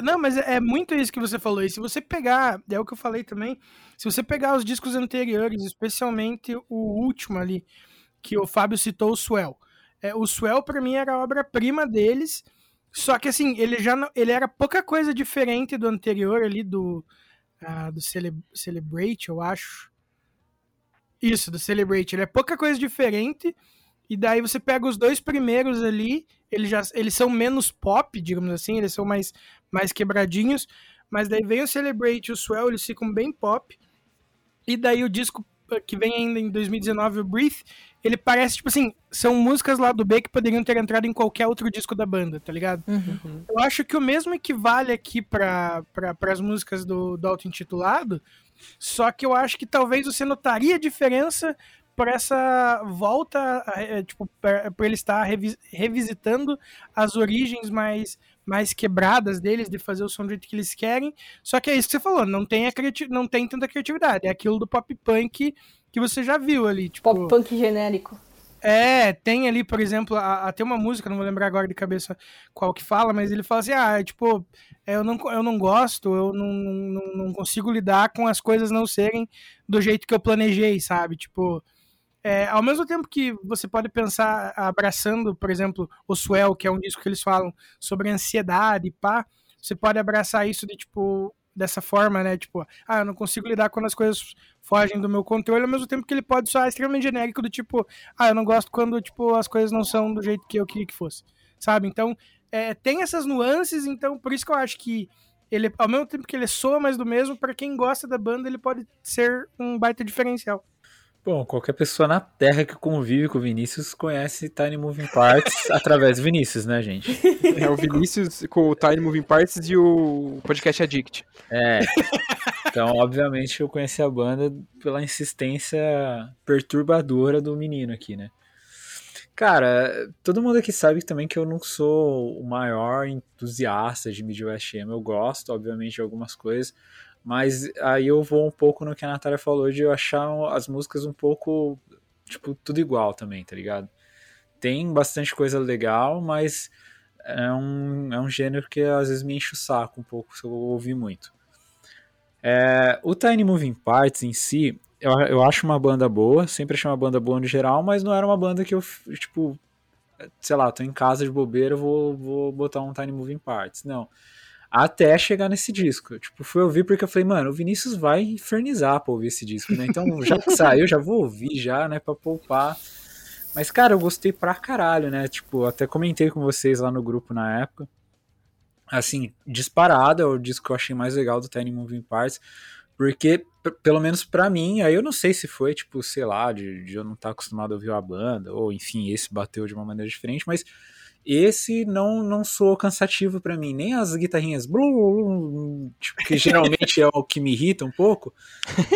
B: Não, mas é é muito isso que você falou. E se você pegar, é o que eu falei também, se você pegar os discos anteriores, especialmente o último ali, que o Fábio citou, o Swell. É, o Swell, pra mim, era a obra-prima deles, só que assim, ele já não, ele era pouca coisa diferente do anterior ali, do, ah, do Cele- Celebrate, eu acho. Isso, do Celebrate. Ele é pouca coisa diferente, e daí você pega os dois primeiros ali, eles, já, eles são menos pop, digamos assim, eles são mais, mais quebradinhos, mas daí vem o Celebrate e o Swell, eles ficam bem pop, e daí o disco eh, que vem ainda em 2019, o Breathe, ele parece, tipo assim, são músicas lá do B que poderiam ter entrado em qualquer outro disco da banda, tá ligado? Eu acho que o mesmo equivale aqui para pra, as músicas do, do auto-intitulado, só que eu acho que talvez você notaria diferença por essa volta, eh, tipo, por ele estar revi- revisitando as origens mais, mais quebradas deles, de fazer o som do jeito que eles querem. Só que é isso que você falou, não tem, a não tem tanta criatividade. É aquilo do pop punk que você já viu ali. Tipo,
D: Pop punk genérico.
B: É, tem ali, por exemplo, a, a- tem uma música, não vou lembrar agora de cabeça qual que fala, mas ele fala assim, ah, é, tipo, é, eu não, eu não gosto, eu não, não, não consigo lidar com as coisas não serem do jeito que eu planejei, sabe? Tipo, é, ao mesmo tempo que você pode pensar abraçando, por exemplo, o Swell, que é um disco que eles falam sobre ansiedade, pá, você pode abraçar isso de, tipo, dessa forma, né? Tipo, ah, eu não consigo lidar quando as coisas fogem do meu controle, ao mesmo tempo que ele pode soar extremamente genérico do tipo, ah, eu não gosto quando, tipo, as coisas não são do jeito que eu queria que fosse, sabe? Então, é, tem essas nuances, então por isso que eu acho que ele, ao mesmo tempo que ele soa mais do mesmo, pra quem gosta da banda, ele pode ser um baita diferencial.
C: Bom, qualquer pessoa na Terra que convive com o Vinícius conhece Tiny Moving Parts através do Vinícius, né, gente?
A: É o Vinícius com o Tiny Moving Parts e o podcast Addict.
C: É. Então, obviamente, eu conheci a banda pela insistência perturbadora do menino aqui, né? Cara, todo mundo aqui sabe também que eu não sou o maior entusiasta de Midwest Emo. Eu gosto, obviamente, de algumas coisas, mas aí eu vou um pouco no que a Natália falou de eu achar as músicas um pouco, tipo, tudo igual também, tá ligado? Tem bastante coisa legal, mas é um, é um gênero que às vezes me enche o saco um pouco se eu ouvir muito. É, o Tiny Moving Parts em si, eu, eu acho uma banda boa, sempre achei uma banda boa no geral, mas não era uma banda que eu, tipo, sei lá, tô em casa de bobeira, vou, vou botar um Tiny Moving Parts. Não. Até chegar nesse disco. Tipo, fui ouvir porque eu falei, mano, o Vinícius vai infernizar pra ouvir esse disco, né? Então, já que saiu, já vou ouvir já, né, pra poupar. Mas, cara, eu gostei pra caralho, né? Tipo, até comentei com vocês lá no grupo na época. Assim, disparado é o disco que eu achei mais legal do Tiny Moving Parts. Porque, pelo menos pra mim, aí eu não sei se foi, tipo, sei lá, de, de eu não estar acostumado a ouvir a banda, ou enfim, esse bateu de uma maneira diferente, mas esse não não soou cansativo pra mim, nem as guitarrinhas, blu, tipo, que geralmente é o que me irrita um pouco.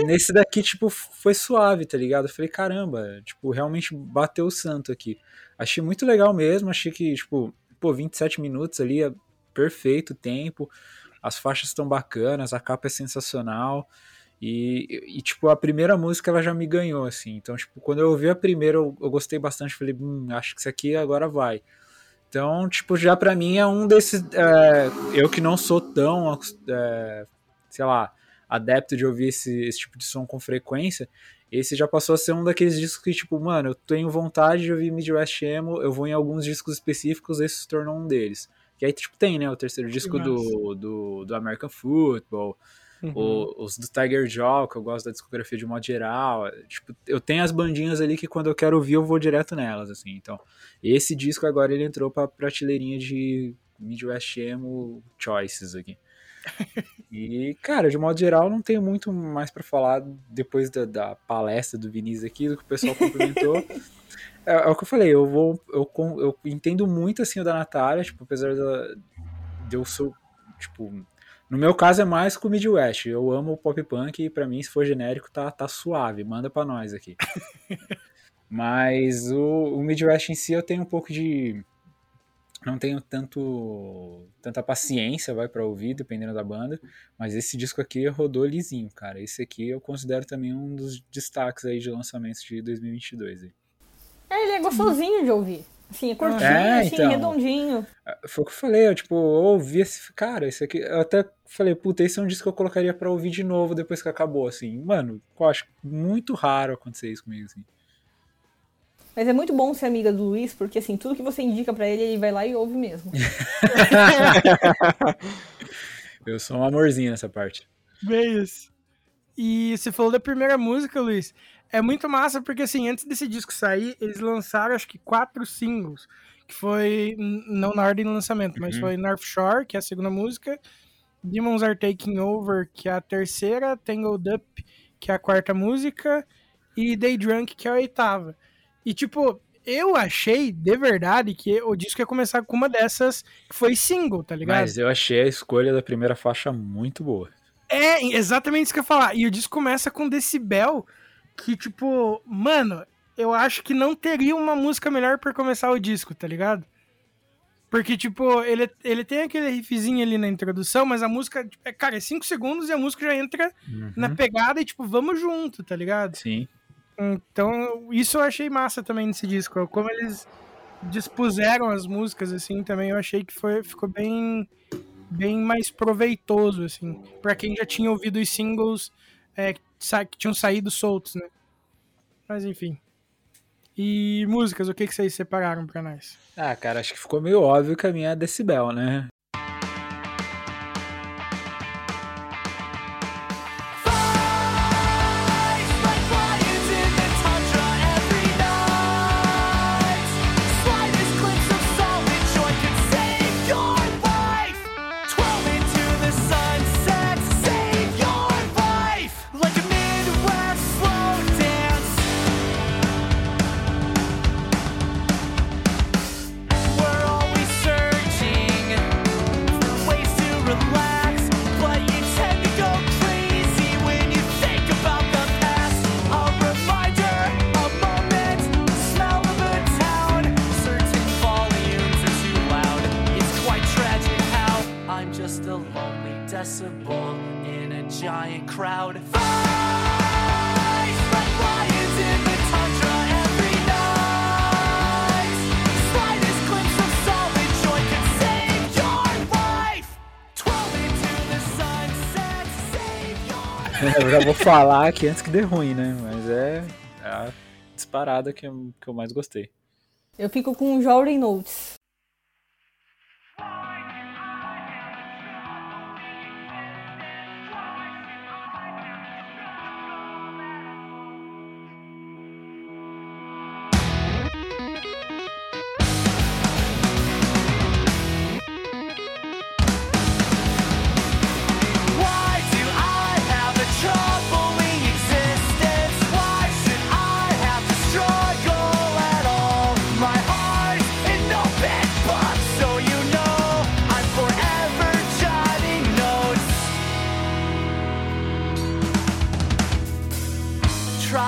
C: Nesse daqui, tipo, foi suave, tá ligado? Eu falei, caramba, tipo, realmente bateu o santo aqui. Achei muito legal mesmo, achei que, tipo, pô, 27 minutos ali é perfeito tempo, as faixas estão bacanas, a capa é sensacional. E, e, tipo, a primeira música ela já me ganhou, assim. Então, tipo, quando eu ouvi a primeira, eu, eu gostei bastante. Falei, hum, acho que isso aqui agora vai. Então, tipo, já pra mim é um desses. é, eu que não sou tão, é, sei lá, adepto de ouvir esse, esse tipo de som com frequência, esse já passou a ser um daqueles discos que, tipo, mano, eu tenho vontade de ouvir Midwest Emo, eu vou em alguns discos específicos, esse se tornou um deles. Que aí, tipo, tem, né, o terceiro disco do, do, do American Football,
A: Uhum.
C: o- os do Tiger Jaw, que eu gosto da discografia de modo geral. Tipo, eu tenho as bandinhas ali que quando eu quero ouvir, eu vou direto nelas, assim. Então, esse disco agora ele entrou pra prateleirinha de Midwest Emo Choices aqui. E, cara, de modo geral, não tenho muito mais pra falar depois da, da palestra do Vinícius aqui, do que o pessoal cumprimentou. é, é o que eu falei, eu vou. Eu, eu entendo muito assim o da Natália, tipo, apesar da, de eu sou. Tipo, no meu caso é mais com o Midwest. Eu amo o pop punk e pra mim, se for genérico, tá, tá suave. Manda pra nós aqui. Mas o, o Midwest em si eu tenho um pouco de. Não tenho tanto tanta paciência, vai pra ouvir, dependendo da banda. Mas esse disco aqui rodou lisinho, cara. Esse aqui eu considero também um dos destaques aí de lançamentos de 2022. aí.
D: É, ele é gostosinho de ouvir. Assim, é curtinho,
C: É,
D: assim,
C: então.
D: redondinho.
C: Foi o que eu falei, eu, tipo, eu ouvi esse. Cara, esse aqui. Eu até falei, puta, esse é um disco que eu colocaria pra ouvir de novo depois que acabou, assim. Mano, eu acho muito raro acontecer isso comigo, assim.
D: Mas é muito bom ser amiga do Luiz, porque assim, tudo que você indica pra ele, ele vai lá e ouve mesmo.
C: Eu sou um amorzinho nessa parte.
B: Bem isso. E você falou da primeira música, Luiz. É muito massa porque, assim, antes desse disco sair, eles lançaram, acho que, quatro singles. Que foi, não na ordem de lançamento, mas
C: Uhum.
B: foi North Shore, que é a segunda música. Demons Are Taking Over, que é a terceira. Tangled Up, que é a quarta música. E Day Drunk, que é a oitava. E, tipo, eu achei, de verdade, que o disco ia começar com uma dessas que foi single, tá ligado?
C: Mas eu achei a escolha da primeira faixa muito boa.
B: É, exatamente isso que eu ia falar. E o disco começa com Decibel, que, tipo, mano, eu acho que não teria uma música melhor pra começar o disco, tá ligado? Porque, tipo, ele, ele tem aquele riffzinho ali na introdução, mas a música, tipo, é, cara, é 5 segundos e a música já entra na
C: Uhum.
B: pegada e, tipo, vamos junto, tá ligado?
C: Sim.
B: Então, isso eu achei massa também nesse disco. Como eles dispuseram as músicas, assim, também eu achei que foi, ficou bem, bem mais proveitoso, assim. Pra quem já tinha ouvido os singles é, que tinham saído soltos, né? Mas enfim. E músicas, o que, que vocês separaram pra nós?
C: Ah, cara, acho que ficou meio óbvio que a minha é Decibel, né? Falar aqui antes que dê ruim, né? Mas é a disparada que eu, que eu mais gostei.
D: Eu fico com o Jordan Notes.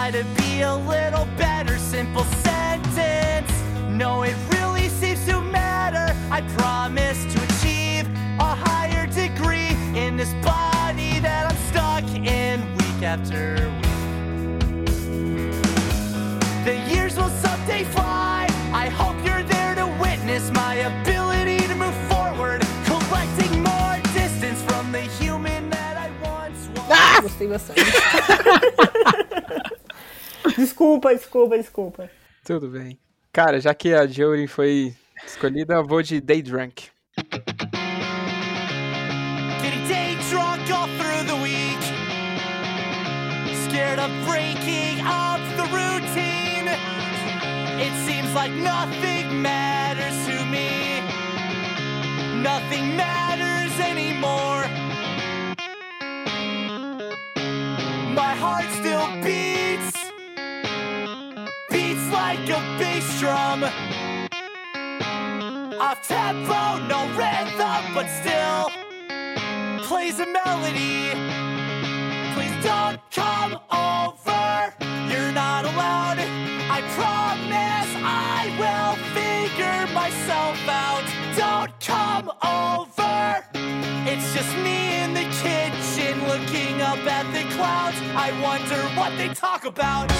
I: Try to be a little better, simple sentence. No, it really seems to matter. I promise to achieve a higher degree in this body that I'm stuck in week after week. The years will someday fly. I hope you're there to witness my ability to move forward, collecting more distance from the human that I once was.
D: Gostei bastante. Desculpa, desculpa, desculpa.
A: Tudo bem. Cara, já que a Jory foi escolhida, eu vou de Day Drunk.
I: Day drunk all through the week. Scared of breaking up the routine. It seems like nothing matters to me. Nothing matters anymore. My heart still beats. Beats like a bass drum. Off tempo, no rhythm, but still plays a melody. Please don't come over. You're not allowed. I promise I will figure myself out. Don't come over. It's just me in the kitchen looking up at the clouds. I wonder what they talk about.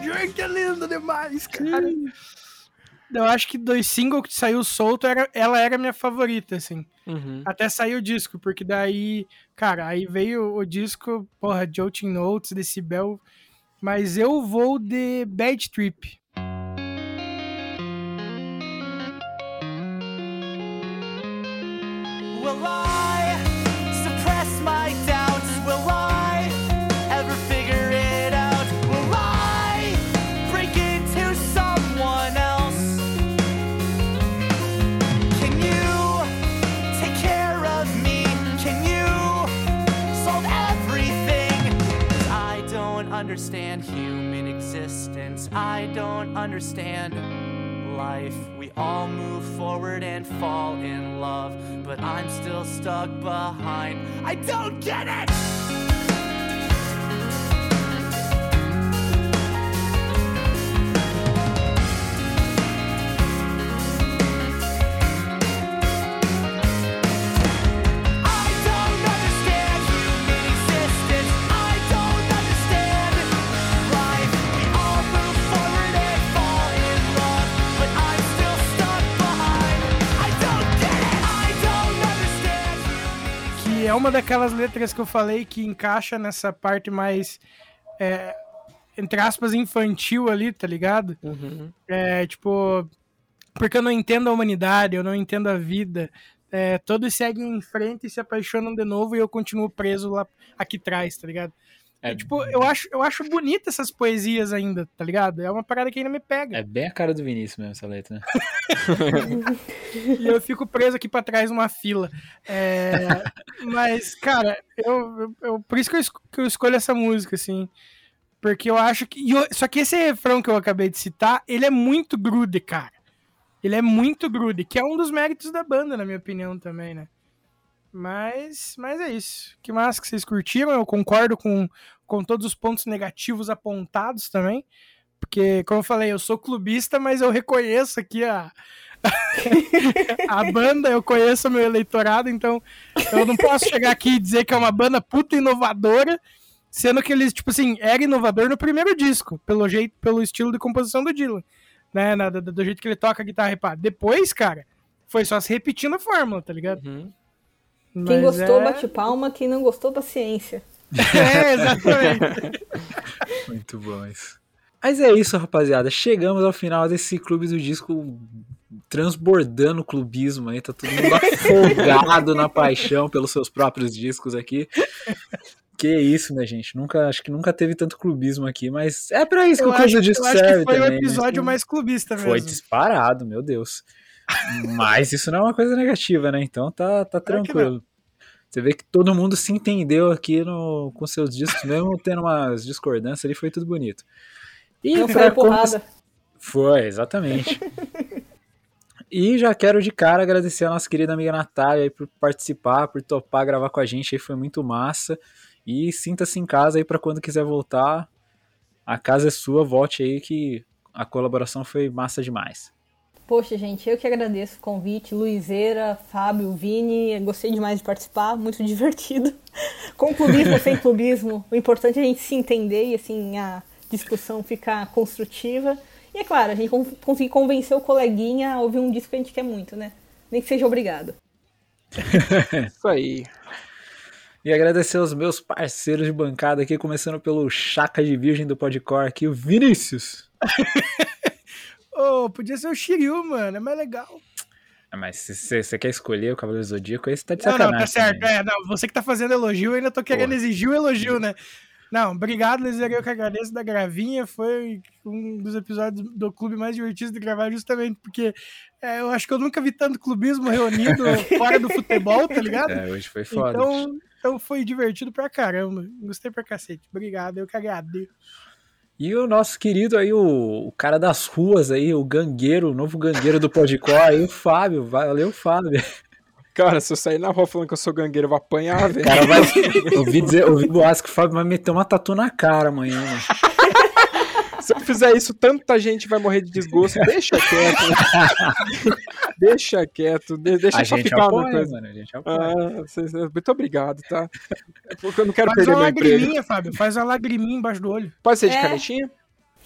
B: Drunk é lindo demais, cara. Eu acho que dos singles que saiu solto, era, ela era a minha favorita, assim.
A: Uhum.
B: Até saiu o disco, porque daí, cara, aí veio o disco, porra, Jolting Notes, Decibel, mas eu vou de Bad Trip.
I: Understand human existence. I don't understand life. We all move forward and fall in love, but I'm still stuck behind. I don't get it!
B: Uma daquelas letras que eu falei que encaixa nessa parte mais, é, entre aspas, infantil ali, tá ligado?
A: Uhum.
B: É, tipo, porque eu não entendo a humanidade, eu não entendo a vida. É, todos seguem em frente e se apaixonam de novo e eu continuo preso lá aqui atrás, tá ligado?
C: É,
B: tipo, eu acho, eu acho bonita essas poesias ainda, tá ligado? É uma parada que ainda me pega.
C: é bem a cara do Vinícius mesmo essa letra, né?
B: E eu fico preso aqui pra trás numa fila. É, mas, cara, eu, eu- eu- por isso que eu, que eu escolho essa música, assim. Porque eu acho que. eu- só que esse refrão que eu acabei de citar, ele é muito grude, cara. Ele é muito grude, que é um dos méritos da banda, na minha opinião, também, né? Mas, mas é isso. Que massa que vocês curtiram. Eu concordo com, com todos os pontos negativos apontados também. Porque, como eu falei, eu sou clubista, mas eu reconheço aqui a, a banda, eu conheço meu eleitorado, então eu não posso chegar aqui e dizer que é uma banda puta inovadora, sendo que eles, tipo assim, era inovador no primeiro disco, pelo jeito, pelo estilo de composição do Dylan, né, do, do jeito que ele toca a guitarra e pá. Depois, cara, foi só se repetindo a fórmula, tá ligado?
A: Uhum.
D: Quem
B: Mas
D: gostou,
B: é...
D: bate palma. Quem não gostou, paciência.
B: É, exatamente.
C: Muito bom isso. Mas é isso, rapaziada. Chegamos ao final desse clube do disco transbordando o clubismo aí. Tá todo mundo afogado na paixão pelos seus próprios discos aqui. Que isso, né, gente? Nunca, acho que nunca teve tanto clubismo aqui, mas é pra isso que
B: Eu
C: o clube
B: acho,
C: do disco
B: eu acho que
C: serve
B: foi
C: também.
B: o
C: né?
B: episódio mais clubista mesmo.
C: Foi disparado, meu Deus. Mas isso não é uma coisa negativa, né? Então tá, tá tranquilo. Você vê que todo mundo se entendeu aqui no, com seus discos, mesmo tendo umas discordâncias ali, foi tudo bonito. E
D: Não foi a porrada.
C: Foi, exatamente. e já quero de cara agradecer a nossa querida amiga Natália aí por participar, por topar gravar com a gente aí, foi muito massa. E sinta-se em casa aí para quando quiser voltar. A casa é sua, volte aí que a colaboração foi massa demais.
D: Poxa, gente, eu que agradeço o convite. Luizeira, Fábio, Vini, gostei demais de participar, muito divertido. Com clubismo ou sem clubismo, o importante é a gente se entender e assim a discussão ficar construtiva. E é claro, a gente con- conseguir convencer o coleguinha a ouvir um disco que a gente quer muito, né? Nem que seja obrigado.
A: Isso aí.
C: E agradecer aos meus parceiros de bancada aqui, começando pelo Chaca de Virgem do Podcore aqui, o Vinícius.
B: Ô, podia ser o Shiryu, mano, é mais legal.
C: Ah, Mas se você quer escolher o Cavaleiro Zodíaco, você tá de
B: Não,
C: sacanagem.
B: não, tá certo.
C: também.
B: É, não, você que tá fazendo elogio, eu ainda tô querendo
C: Porra.
B: exigir o elogio, né? Não, obrigado, Lizer, eu que agradeço da Gravinha. Foi um dos episódios do clube mais divertidos de gravar, justamente porque é, eu acho que eu nunca vi tanto clubismo reunido fora do futebol, tá ligado?
C: É, hoje foi foda.
B: Então, então foi divertido pra caramba. Gostei pra cacete. Obrigado, eu que agradeço.
C: E o nosso querido aí, o, o cara das ruas aí, o gangueiro, o novo gangueiro do Podcore aí, o Fábio. Valeu, Fábio.
A: Cara, se eu sair na rua falando que eu sou gangueiro, eu vou apanhar,
C: O
A: velho.
C: cara vai. ouvi dizer, ouvi que o Fábio vai meter uma tatu na cara amanhã, mano.
A: Se eu fizer isso, tanta gente vai morrer de desgosto. Deixa quieto. deixa quieto. de- deixa
C: A
A: só
C: gente
A: ficar
C: apoia,
A: coisa.
C: mano. A gente apoia.
A: Ah, muito obrigado, tá? É Porque eu não quero
B: Faz
A: perder
B: uma
A: meu emprego.
B: lagriminha, Fábio. Faz uma lagriminha embaixo do olho.
A: Pode ser de
D: É.
A: canetinha?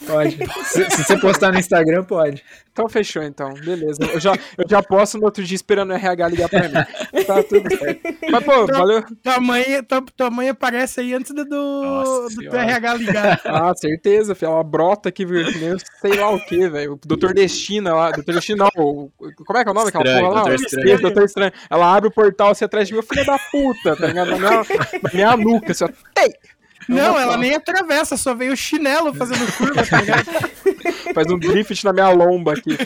C: Pode. Se, se você postar no Instagram, pode.
A: Então fechou, então. Beleza. Eu já, eu já posto no outro dia esperando o RH ligar pra mim. Tá tudo certo. Mas, pô, valeu.
B: Tua mãe, tua, tua mãe aparece aí antes do, do,
C: Nossa.
B: RH ligar.
A: Ah, certeza, filho. Ela brota aqui? Que eu sei lá o que, velho. O Doutor Destina lá. Doutor Destina, não. Como é que é o nome daquela porra lá?
C: Doutor Estranho.
A: Doutor Estranho. Ela abre o portal assim atrás de mim, filho da puta, tá ligado? Na minha, na minha nuca, assim, ó. Tei!
B: Não,
A: vou
B: ela nem atravessa, só veio o chinelo fazendo curva, tá ligado?
A: Faz um drift na minha lomba aqui.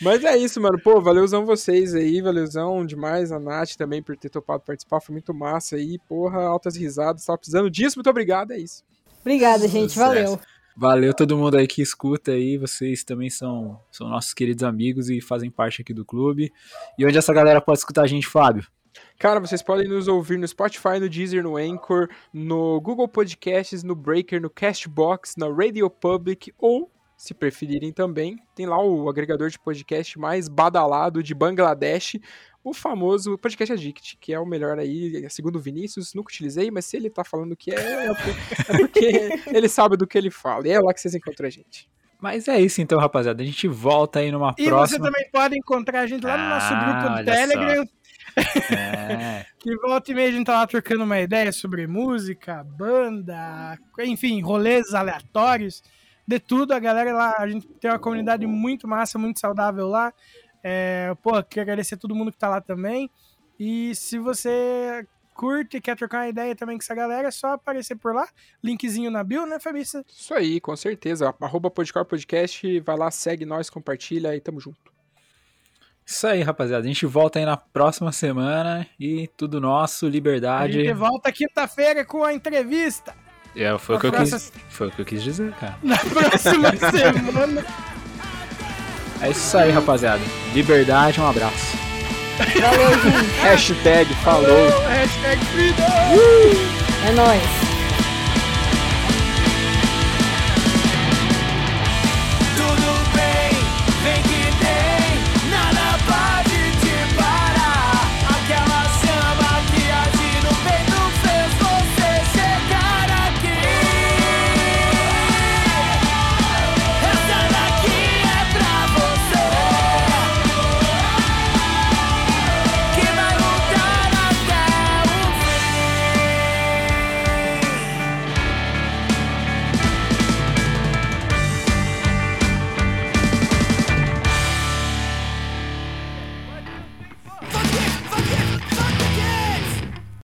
A: Mas é isso, mano. Pô, valeuzão vocês aí, valeuzão demais. A Nath também por ter topado participar. Foi muito massa aí. Porra, altas risadas. Tava precisando disso. Muito obrigado, é isso.
D: Obrigada, gente.
C: Sucesso.
D: Valeu.
C: Valeu todo mundo aí que escuta aí. Vocês também são, são nossos queridos amigos e fazem parte aqui do clube. E onde essa galera pode escutar a gente, Fábio?
A: Cara, vocês podem nos ouvir no Spotify, no Deezer, no Anchor, no Google Podcasts, no Breaker, no Castbox, na Radio Public ou, se preferirem também, tem lá o agregador de podcast mais badalado de Bangladesh, o famoso Podcast Addict, que é o melhor aí, segundo o Vinícius, nunca utilizei, mas se ele tá falando que é, é porque- é porque ele sabe do que ele fala. E é lá que vocês encontram a gente.
C: Mas é isso então, rapaziada. A gente volta aí numa
B: E
C: próxima.
B: você também pode encontrar a gente lá no nosso
C: Ah,
B: grupo do Telegram.
C: É.
B: Que volta e meia a gente tá lá trocando uma ideia sobre música, banda, enfim, rolês aleatórios, de tudo. A galera lá, a gente tem uma comunidade muito massa, muito saudável lá. É, pô, quero agradecer a todo mundo que tá lá também. E se você curte e quer trocar uma ideia também com essa galera, é só aparecer por lá. Linkzinho na bio, né, Fabícia?
A: Isso aí, com certeza. Arroba Podcore Podcast, vai lá, segue nós, compartilha e tamo junto.
C: Isso aí, rapaziada. A gente volta aí na próxima semana e tudo nosso,
B: A
C: liberdade.
B: gente volta quinta-feira com a entrevista.
C: É, foi, o que eu
B: Na
C: quis,
B: próxima-
C: foi o que eu quis dizer, cara.
B: Na próxima semana.
C: É isso aí, rapaziada. Liberdade, um abraço.
D: Valeu, gente.
A: Hashtag falou.
B: Hashtag freedom.
D: É nóis.